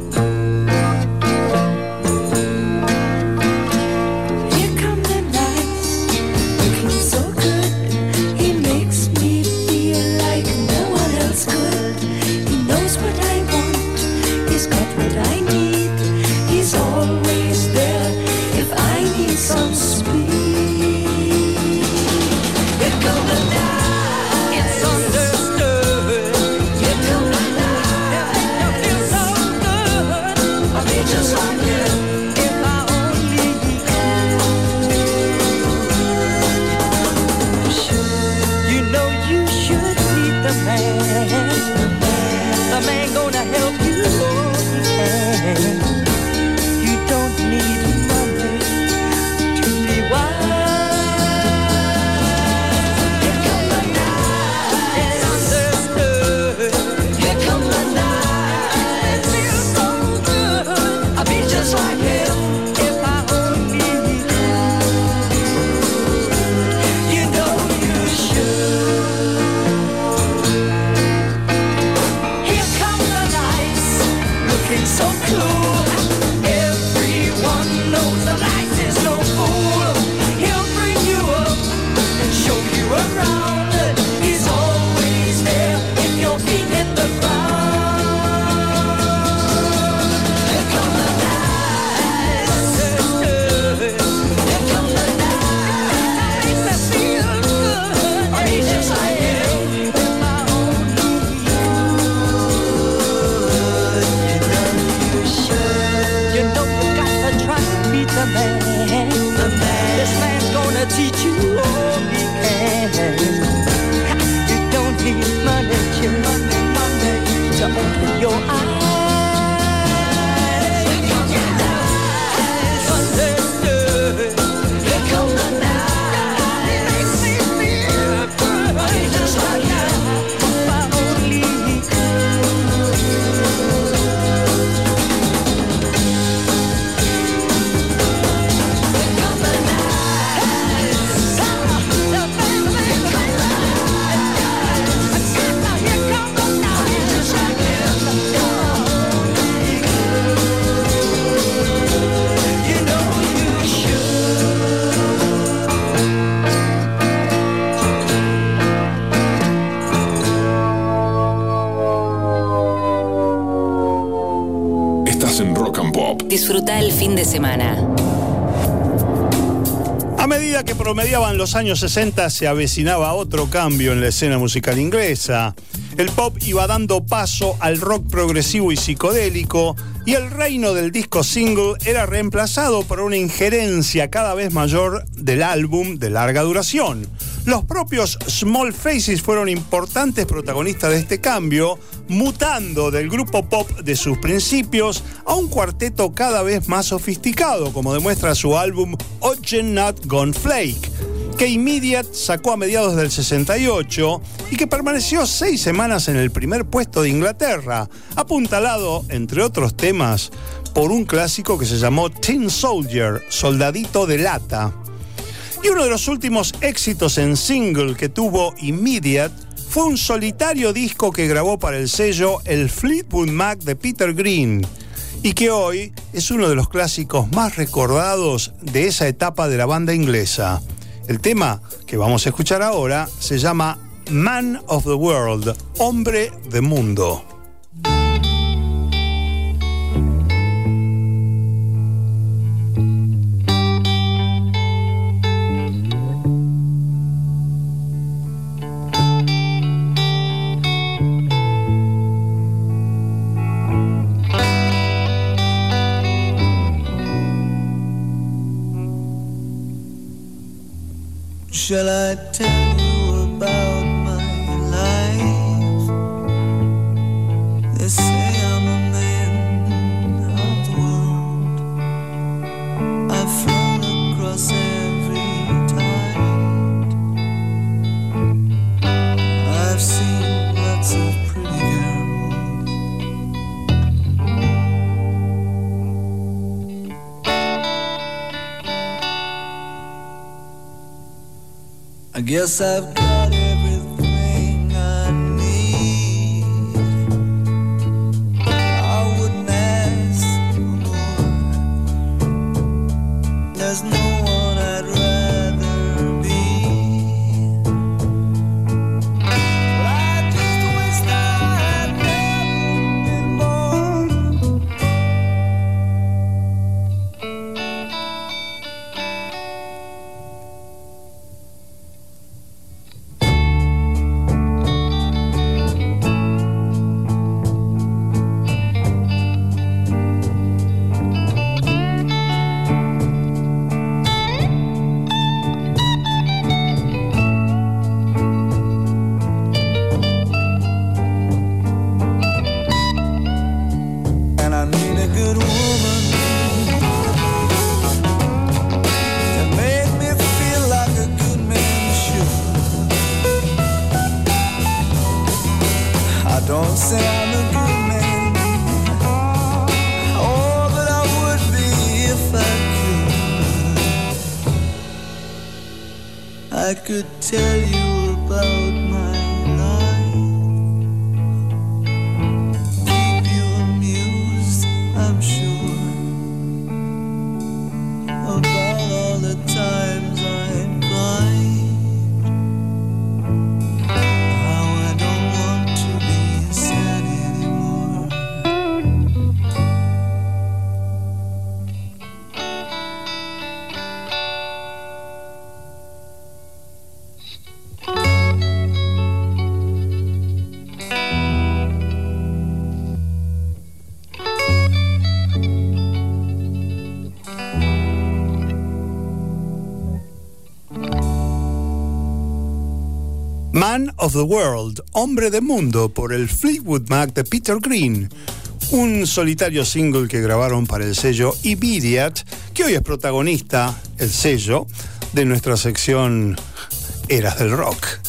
Disfruta el fin de semana. A medida que promediaban los años 60 se avecinaba otro cambio en la escena musical inglesa. El pop iba dando paso al rock progresivo y psicodélico y el reino del disco single era reemplazado por una injerencia cada vez mayor del álbum de larga duración. Los propios Small Faces fueron importantes protagonistas de este cambio, mutando del grupo pop de sus principios a un cuarteto cada vez más sofisticado, como demuestra su álbum Ocean Not Gone Flake, que Immediate sacó a mediados del 68 y que permaneció seis semanas en el primer puesto de Inglaterra, apuntalado, entre otros temas, por un clásico que se llamó Tin Soldier, Soldadito de Lata. Y uno de los últimos éxitos en single que tuvo Immediate fue un solitario disco que grabó para el sello El Fleetwood Mac de Peter Green y que hoy es uno de los clásicos más recordados de esa etapa de la banda inglesa. El tema que vamos a escuchar ahora se llama Man of the World, hombre de mundo. Shall I tell I guess I've got everything I need. I wouldn't ask for more. There's no Man of the World, Hombre de Mundo, por el Fleetwood Mac de Peter Green. Un solitario single que grabaron para el sello Immediate, que hoy es protagonista, el sello, de nuestra sección Eras del Rock.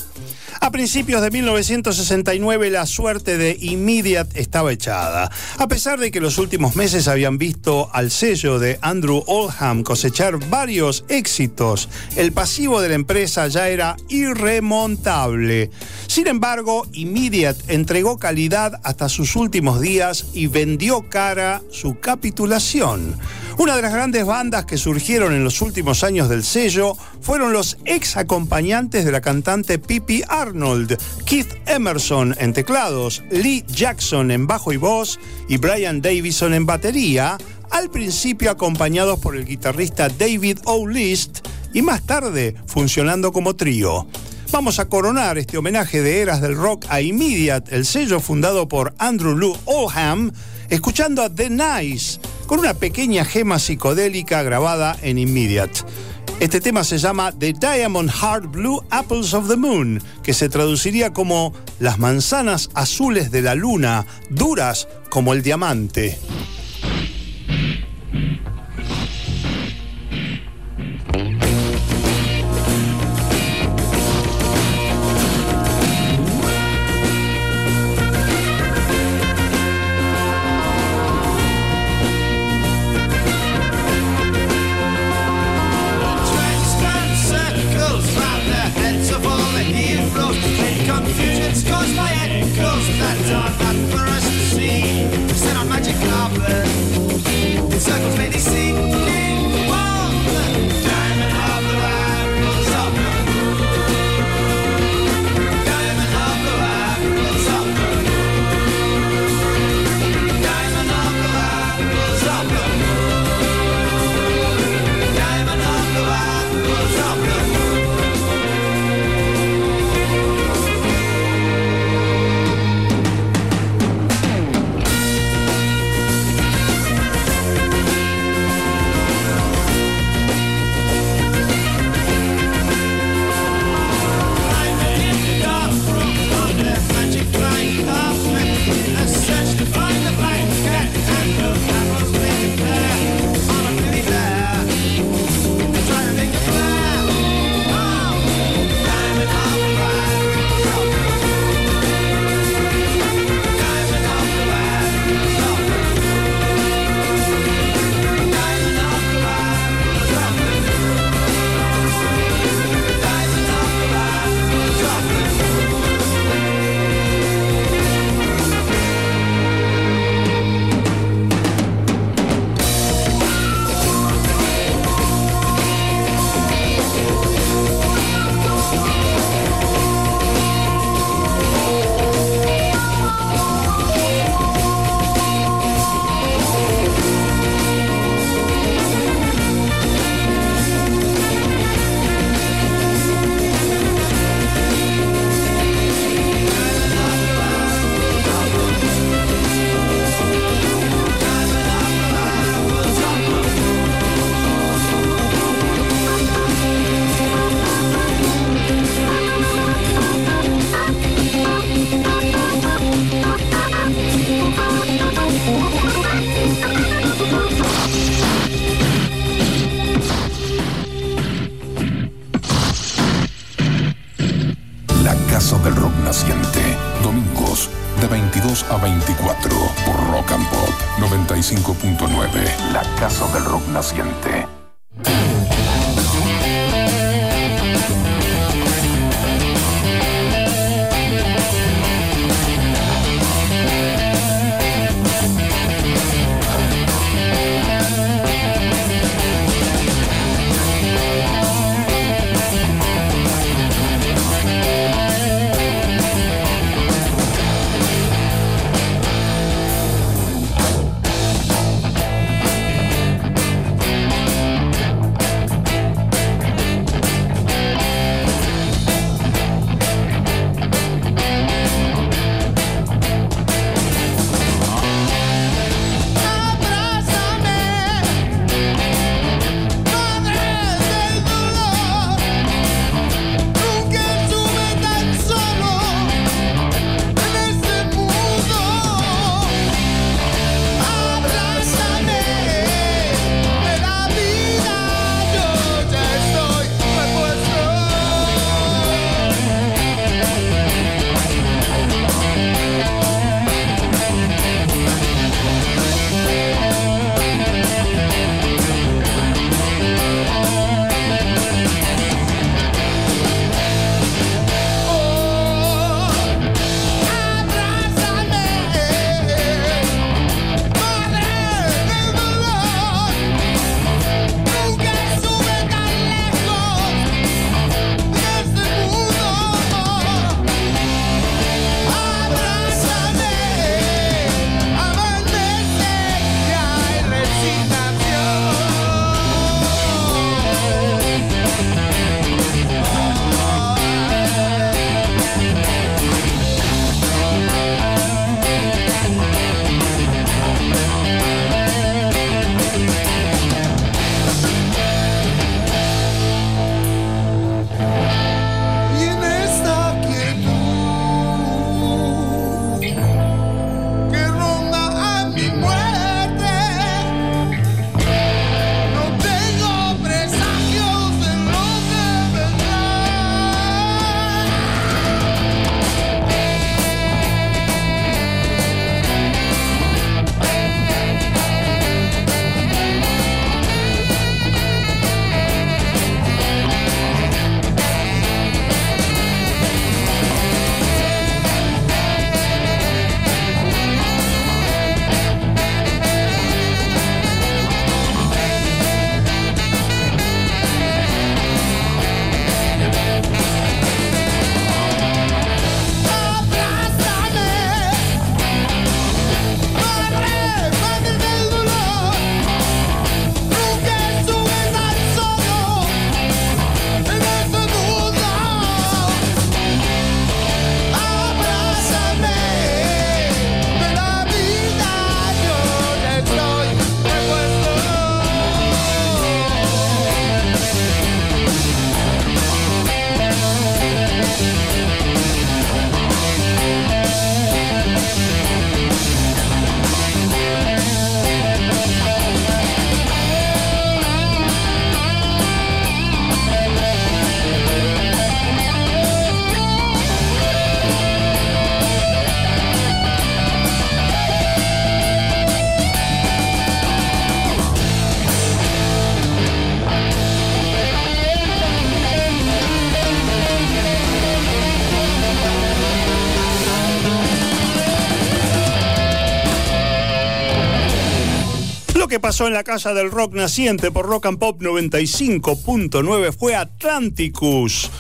A principios de 1969 la suerte de Immediate estaba echada. A pesar de que los últimos meses habían visto al sello de Andrew Oldham cosechar varios éxitos, el pasivo de la empresa ya era irremontable. Sin embargo, Immediate entregó calidad hasta sus últimos días y vendió cara su capitulación. Una de las grandes bandas que surgieron en los últimos años del sello fueron los ex acompañantes de la cantante Pippi Arnold, Keith Emerson en teclados, Lee Jackson en bajo y voz y Brian Davison en batería, al principio acompañados por el guitarrista David O'List y más tarde funcionando como trío. Vamos a coronar este homenaje de eras del rock a Immediate, el sello fundado por Andrew Lou Oldham, escuchando a The Nice con una pequeña gema psicodélica grabada en Immediate. Este tema se llama The Diamond Heart Blue Apples of the Moon, que se traduciría como las manzanas azules de la luna, duras como el diamante. En la casa del rock naciente por Rock and Pop 95.9 fue Atlanticus.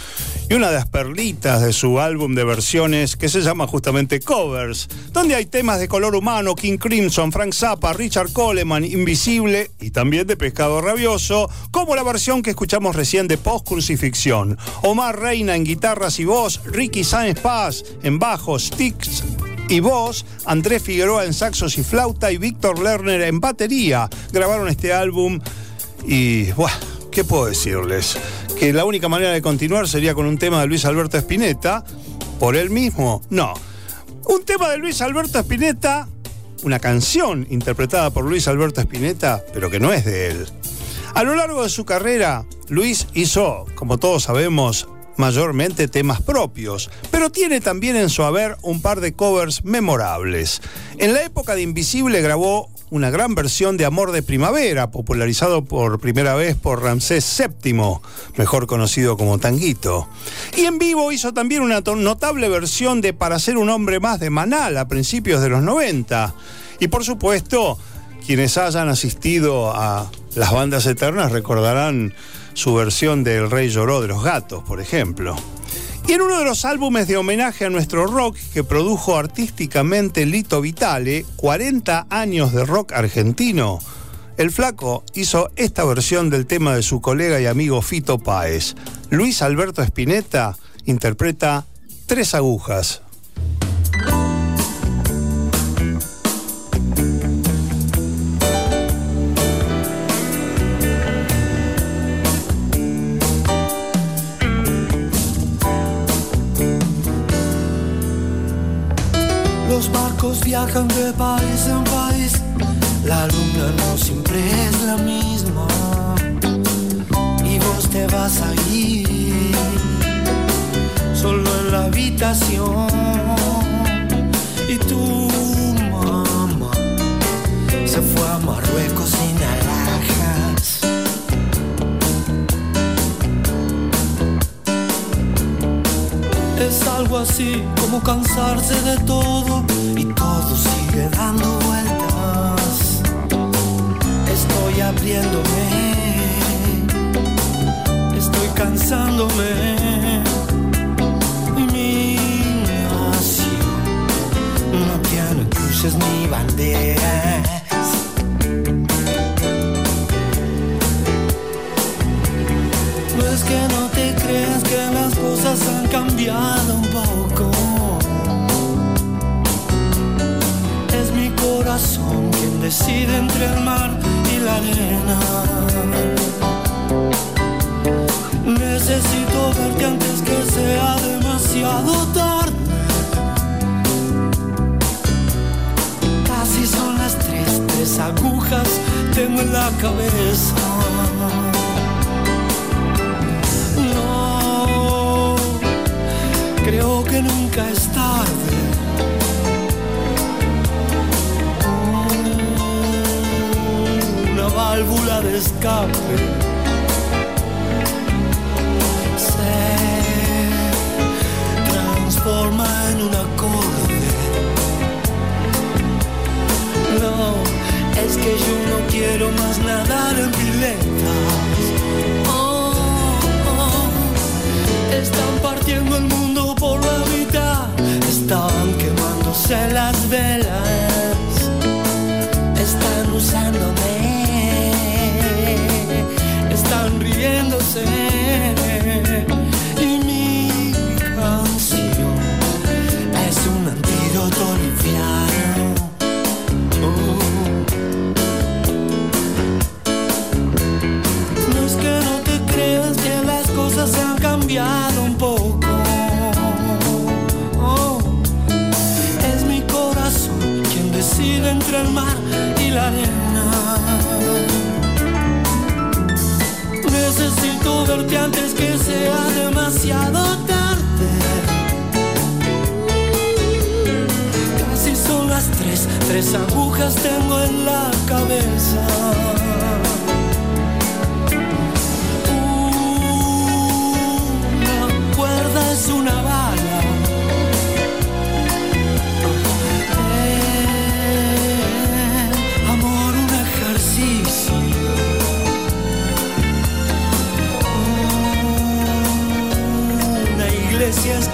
Y una de las perlitas de su álbum de versiones que se llama justamente Covers, donde hay temas de color humano, King Crimson, Frank Zappa, Richard Coleman, Invisible y también de Pescado Rabioso, como la versión que escuchamos recién de Post Crucifixión. Omar Reina en guitarras y voz, Ricky Sáenz Paz en bajo, Sticks y voz, Andrés Figueroa en saxos y flauta y Víctor Lerner en batería. Grabaron este álbum y, buah, ¿qué puedo decirles? Que la única manera de continuar sería con un tema de Luis Alberto Spinetta, por él mismo. No. Un tema de Luis Alberto Spinetta, una canción interpretada por Luis Alberto Spinetta, pero que no es de él. A lo largo de su carrera, Luis hizo, como todos sabemos, mayormente temas propios, pero tiene también en su haber un par de covers memorables. En la época de Invisible grabó una gran versión de Amor de Primavera, popularizado por primera vez por Ramsés VII, mejor conocido como Tanguito. Y en vivo hizo también una notable versión de Para ser un hombre más de Manal a principios de los 90. Y por supuesto, quienes hayan asistido a las bandas eternas recordarán su versión de El Rey Lloró de los Gatos, por ejemplo. Y en uno de los álbumes de homenaje a nuestro rock que produjo artísticamente Lito Vitale, 40 años de rock argentino, el flaco hizo esta versión del tema de su colega y amigo Fito Páez. Luis Alberto Spinetta interpreta Tres agujas. Viajan de país en país. La luna no siempre es la misma. Y vos te vas a ir solo en la habitación. Y tu mamá se fue a Marruecos sin alhajas. Es algo así como cansarse de todo y todo sigue dando vueltas. Estoy abriéndome, estoy cansándome. Mi nación no tiene cruces ni banderas. No es que no te creas que las cosas han cambiado un poco. Corazón quien decide entre el mar y la arena. Necesito verte antes que sea demasiado tarde. Casi son las tres, tres agujas tengo en la cabeza. No, creo que nunca es tarde. Válvula de escape. Se transforma en un acorde. No, es que yo no quiero más nadar en piletas. Oh, oh. Están partiendo el mundo por la mitad. Están quemándose las velas. Antes que sea demasiado tarde. Casi son las tres, tres agujas tengo en la cabeza.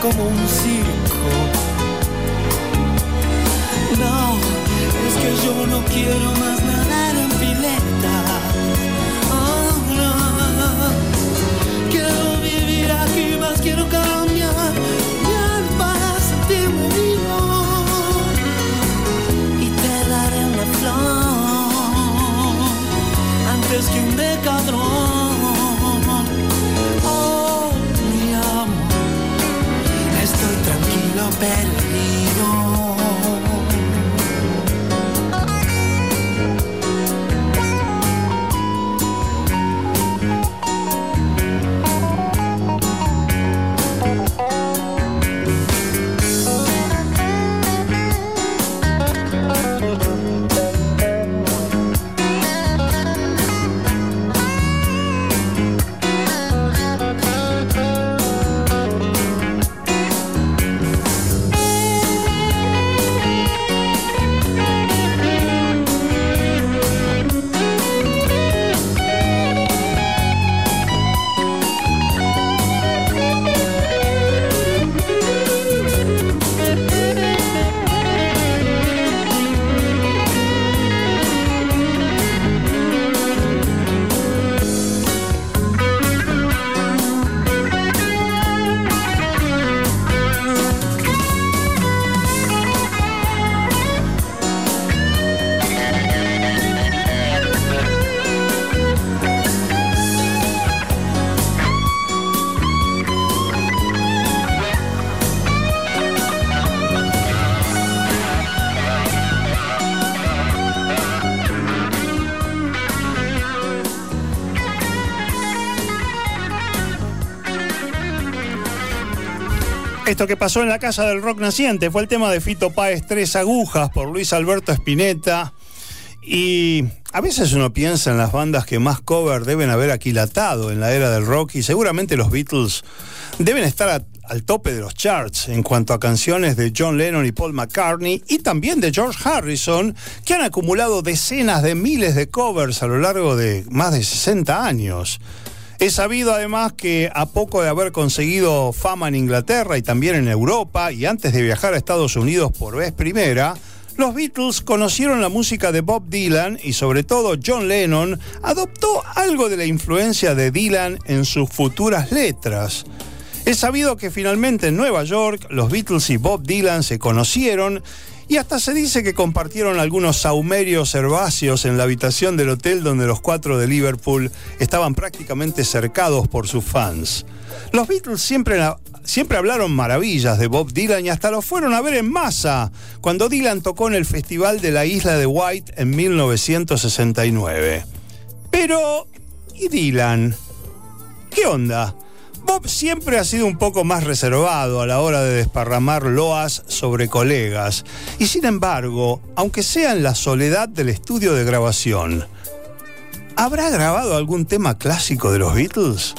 Un circo. No, es que yo no quiero más nadar en pileta. Oh. Quiero vivir aquí más, quiero cambiar mi alma sentirme vivo. Y te daré una flor antes que un decadrón. Esto que pasó en la Casa del Rock Naciente fue el tema de Fito Páez Tres Agujas por Luis Alberto Spinetta. Y a veces uno piensa en las bandas que más cover deben haber aquilatado en la era del rock y seguramente los Beatles deben estar al tope de los charts en cuanto a canciones de John Lennon y Paul McCartney y también de George Harrison que han acumulado decenas de miles de covers a lo largo de más de 60 años. Es sabido además que a poco de haber conseguido fama en Inglaterra y también en Europa y antes de viajar a Estados Unidos por vez primera, los Beatles conocieron la música de Bob Dylan y sobre todo John Lennon adoptó algo de la influencia de Dylan en sus futuras letras. Es sabido que finalmente en Nueva York los Beatles y Bob Dylan se conocieron y hasta se dice que compartieron algunos saumerios herbáceos en la habitación del hotel donde los cuatro de Liverpool estaban prácticamente cercados por sus fans. Los Beatles siempre, siempre hablaron maravillas de Bob Dylan y hasta lo fueron a ver en masa cuando Dylan tocó en el Festival de la Isla de White en 1969. Pero, ¿y Dylan? ¿Qué onda? Bob siempre ha sido un poco más reservado a la hora de desparramar loas sobre colegas, y sin embargo, aunque sea en la soledad del estudio de grabación, ¿habrá grabado algún tema clásico de los Beatles?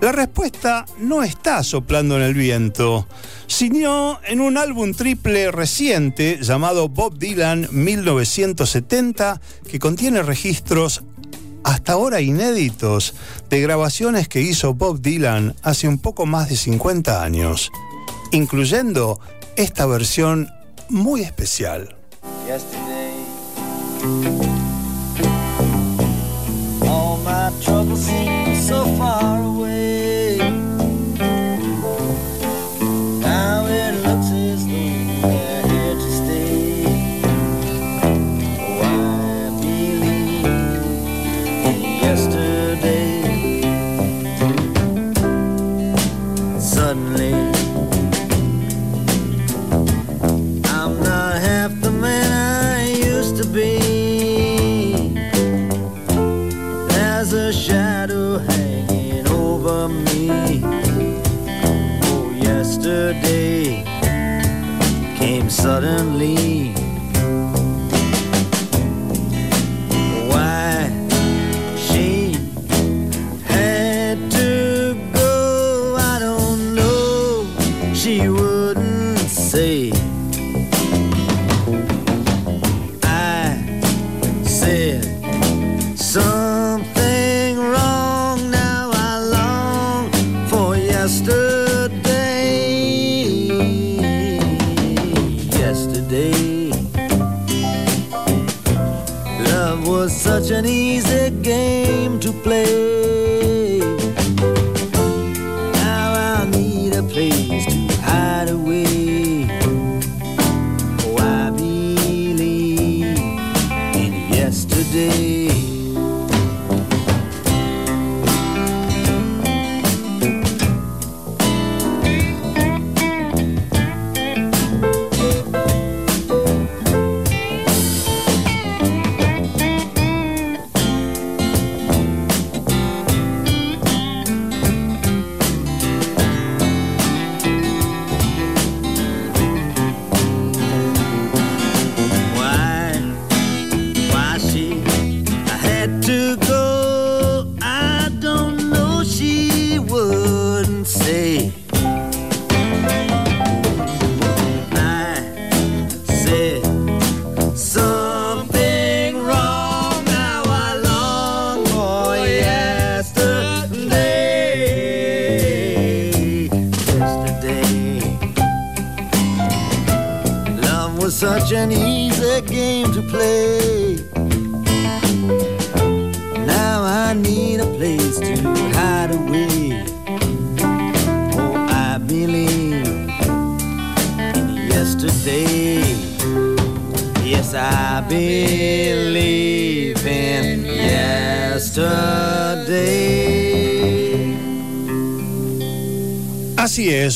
La respuesta no está soplando en el viento, sino en un álbum triple reciente llamado Bob Dylan 1970 que contiene registros hasta ahora inéditos de grabaciones que hizo Bob Dylan hace un poco más de 50 años, incluyendo esta versión muy especial.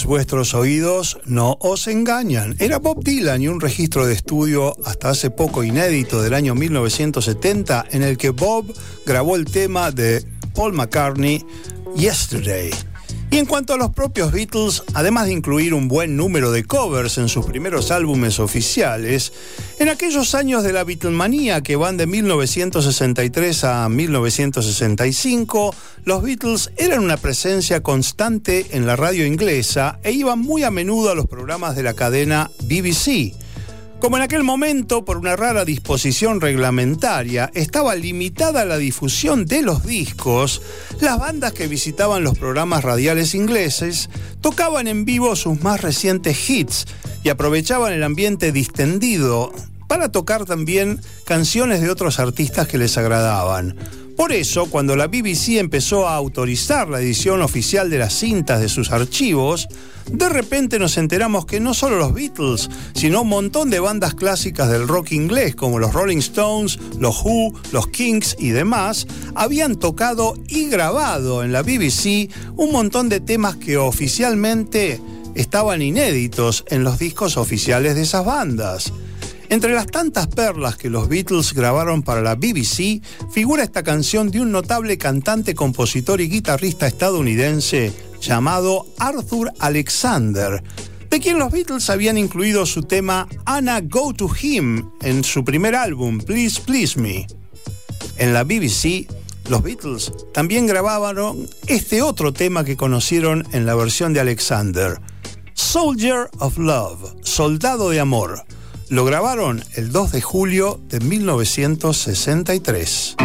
Vuestros oídos no os engañan. Era Bob Dylan y un registro de estudio hasta hace poco inédito del año 1970 en el que Bob grabó el tema de Paul McCartney, Yesterday. Y en cuanto a los propios Beatles, además de incluir un buen número de covers en sus primeros álbumes oficiales, en aquellos años de la Beatlemanía que van de 1963 a 1965, los Beatles eran una presencia constante en la radio inglesa e iban muy a menudo a los programas de la cadena BBC. Como en aquel momento, por una rara disposición reglamentaria, estaba limitada la difusión de los discos, las bandas que visitaban los programas radiales ingleses tocaban en vivo sus más recientes hits y aprovechaban el ambiente distendido para tocar también canciones de otros artistas que les agradaban. Por eso, cuando la BBC empezó a autorizar la edición oficial de las cintas de sus archivos, de repente nos enteramos que no solo los Beatles, sino un montón de bandas clásicas del rock inglés como los Rolling Stones, los Who, los Kings y demás, habían tocado y grabado en la BBC un montón de temas que oficialmente estaban inéditos en los discos oficiales de esas bandas. Entre las tantas perlas que los Beatles grabaron para la BBC, figura esta canción de un notable cantante, compositor y guitarrista estadounidense llamado Arthur Alexander, de quien los Beatles habían incluido su tema Anna Go to Him en su primer álbum, Please Please Me. En la BBC, los Beatles también grabaron este otro tema que conocieron en la versión de Alexander, Soldier of Love, Soldado de Amor. Lo grabaron el 2 de julio de 1963.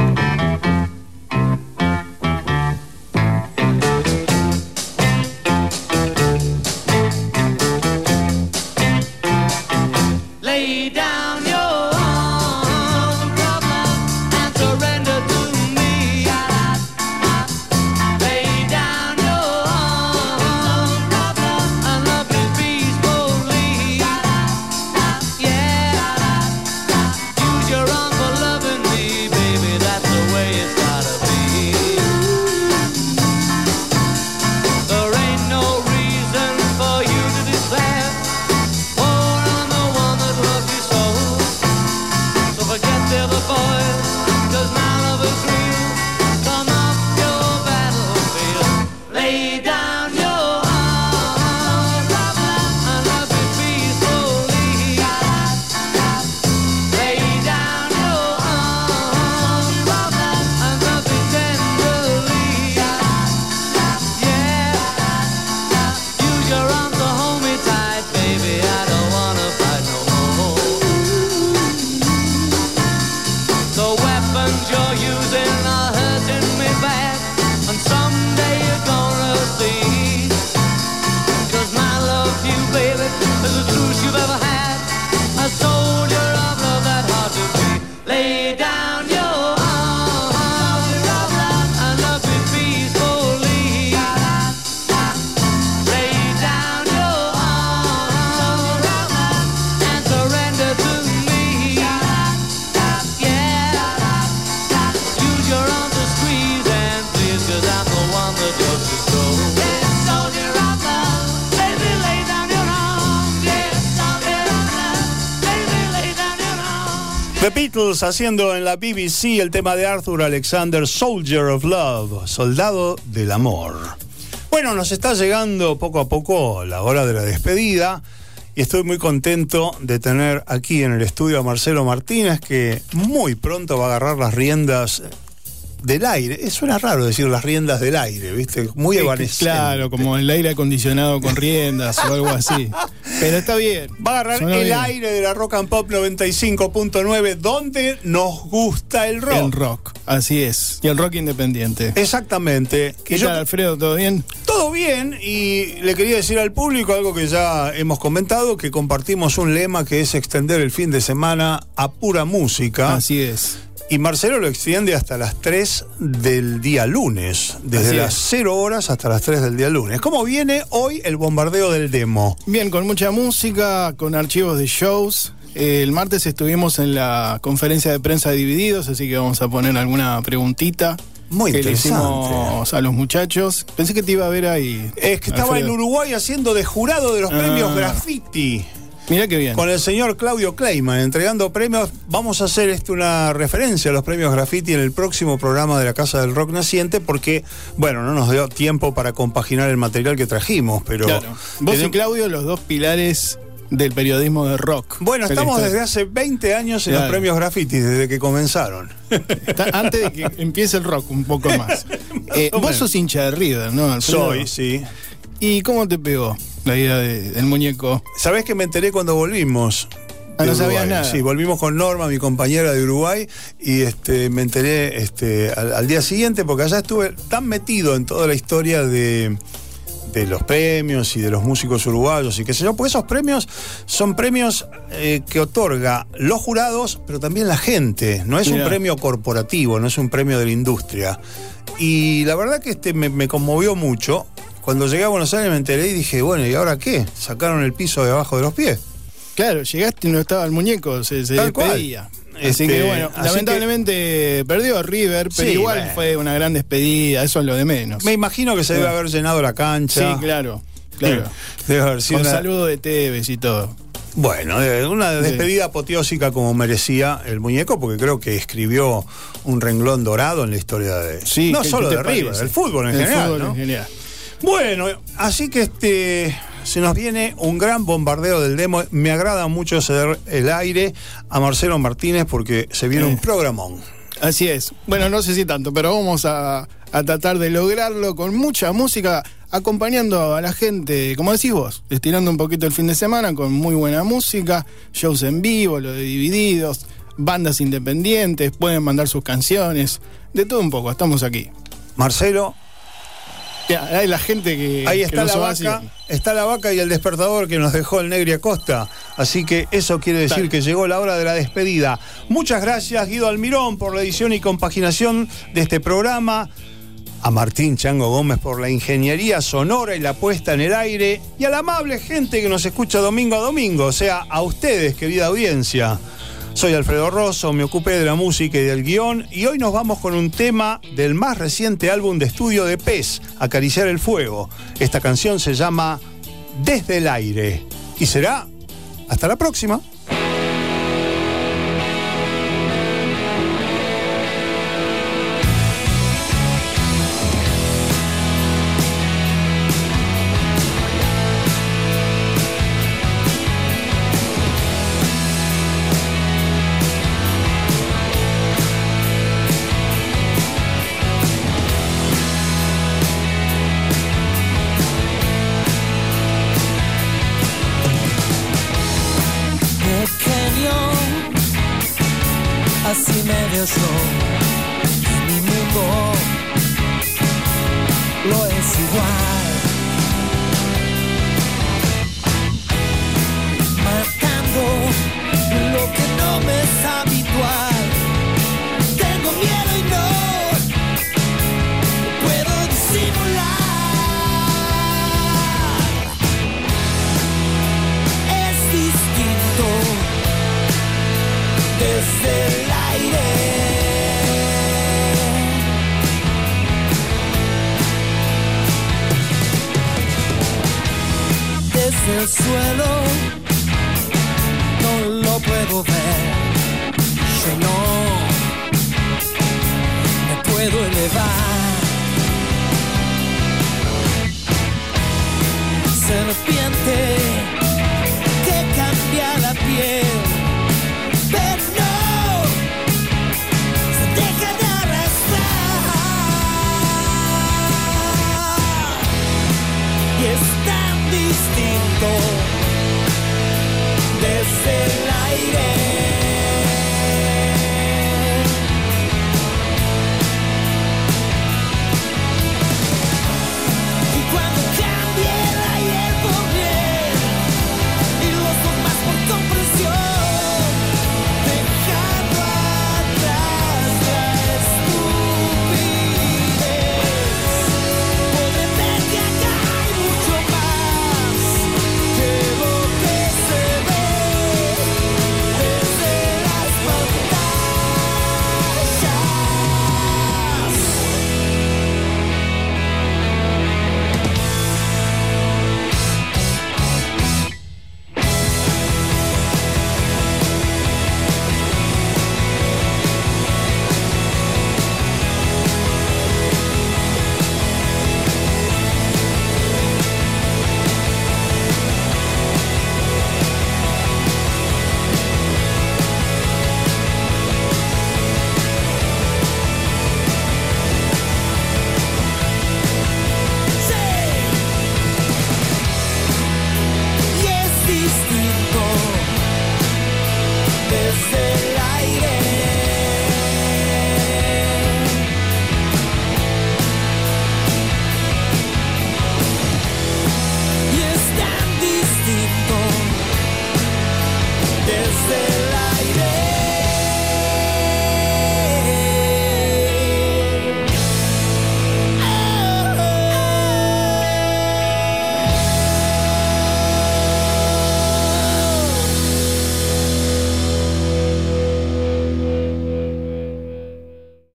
Haciendo en la BBC el tema de Arthur Alexander, Soldier of Love, Soldado del Amor. Bueno, nos está llegando poco a poco la hora de la despedida y estoy muy contento de tener aquí en el estudio a Marcelo Martínez que muy pronto va a agarrar las riendas del aire. Suena raro decir las riendas del aire, ¿viste? Muy evanescente. Claro, como el aire acondicionado con riendas o algo así. Pero está bien. Va a agarrar Suena el bien. aire de la Rock and Pop 95.9, donde nos gusta el rock. El rock, así es. Y el rock independiente. Exactamente. ¿Qué yo- tal, Alfredo? ¿Todo bien? Todo bien, y le quería decir al público algo que ya hemos comentado, que compartimos un lema que es extender el fin de semana a pura música. Así es. Y Marcelo lo extiende hasta las 3 del día lunes, desde las es. 0 horas hasta las 3 del día lunes. ¿Cómo viene hoy el bombardeo del demo? Bien, con mucha música, con archivos de shows. El martes estuvimos en la conferencia de prensa de Divididos, así que vamos a poner alguna preguntita. Muy que le interesante. hicimos a los muchachos. Pensé que te iba a ver ahí. Es que estaba en. Uruguay haciendo de jurado de los Ah. premios Graffiti. Mira qué bien. Con el señor Claudio Kleiman, entregando premios. Vamos a hacer esto una referencia a los premios Graffiti en el próximo programa de la Casa del Rock Naciente, porque, bueno, no nos dio tiempo para compaginar el material que trajimos, pero. Claro. Vos y Claudio, los dos pilares del periodismo de rock. Bueno, estamos está- desde hace 20 años en los premios Graffiti, desde que comenzaron. está- antes de que [laughs] empiece el rock, un poco más. Eh, vos menos. sos hincha de River, ¿no? Alfredo? Soy, sí. ¿Y cómo te pegó la idea de- del muñeco? ¿Sabés que me enteré cuando volvimos? Ah, no sabías nada. Sí, volvimos con Norma, mi compañera de Uruguay, y este, me enteré este, al, al día siguiente, porque allá estuve tan metido en toda la historia de, de los premios y de los músicos uruguayos y qué sé yo, porque esos premios son premios eh, que otorga los jurados, pero también la gente. No es un premio corporativo, no es un premio de la industria. Y la verdad que este me, me conmovió mucho. Cuando llegué a Buenos Aires me enteré y dije, bueno, ¿y ahora qué? Sacaron el piso de abajo de los pies. Claro, llegaste y no estaba el muñeco, se, se Tal cual. despedía. Este, así que bueno, así lamentablemente perdió River, pero Sí, igual bueno. fue una gran despedida, eso es lo de menos. Me imagino que se debe Bueno. haber llenado la cancha. Sí, claro, claro. [laughs] Debe haber sido Con una- saludo de Tevez y todo. Bueno, eh, una despedida apoteósica como merecía el muñeco, porque creo que escribió un renglón dorado en la historia de. Sí, no ¿qué- solo de River, del fútbol en El general. fútbol ¿no? en general. Bueno, así que este se nos viene un gran bombardeo del demo. Me agrada mucho ceder el aire a Marcelo Martínez porque se viene Eh. un programón. Así es. Bueno, no sé si tanto, pero vamos a, a tratar de lograrlo con mucha música, acompañando a la gente, como decís vos, estirando un poquito el fin de semana con muy buena música, shows en vivo, lo de divididos, bandas independientes, pueden mandar sus canciones, de todo un poco, estamos aquí. Marcelo, hay la gente que. Ahí está la vaca, está la vaca y el despertador que nos dejó el Negri Acosta. Así que eso quiere decir que llegó la hora de la despedida. Muchas gracias Guido Almirón por la edición y compaginación de este programa. A Martín Chango Gómez por la ingeniería sonora y la puesta en el aire. Y a la amable gente que nos escucha domingo a domingo. O sea, a ustedes, querida audiencia. Soy Alfredo Rosso, me ocupé de la música y del guion y hoy nos vamos con un tema del más reciente álbum de estudio de Pez, Acariciar el Fuego. Esta canción se llama Desde el Aire y será hasta la próxima.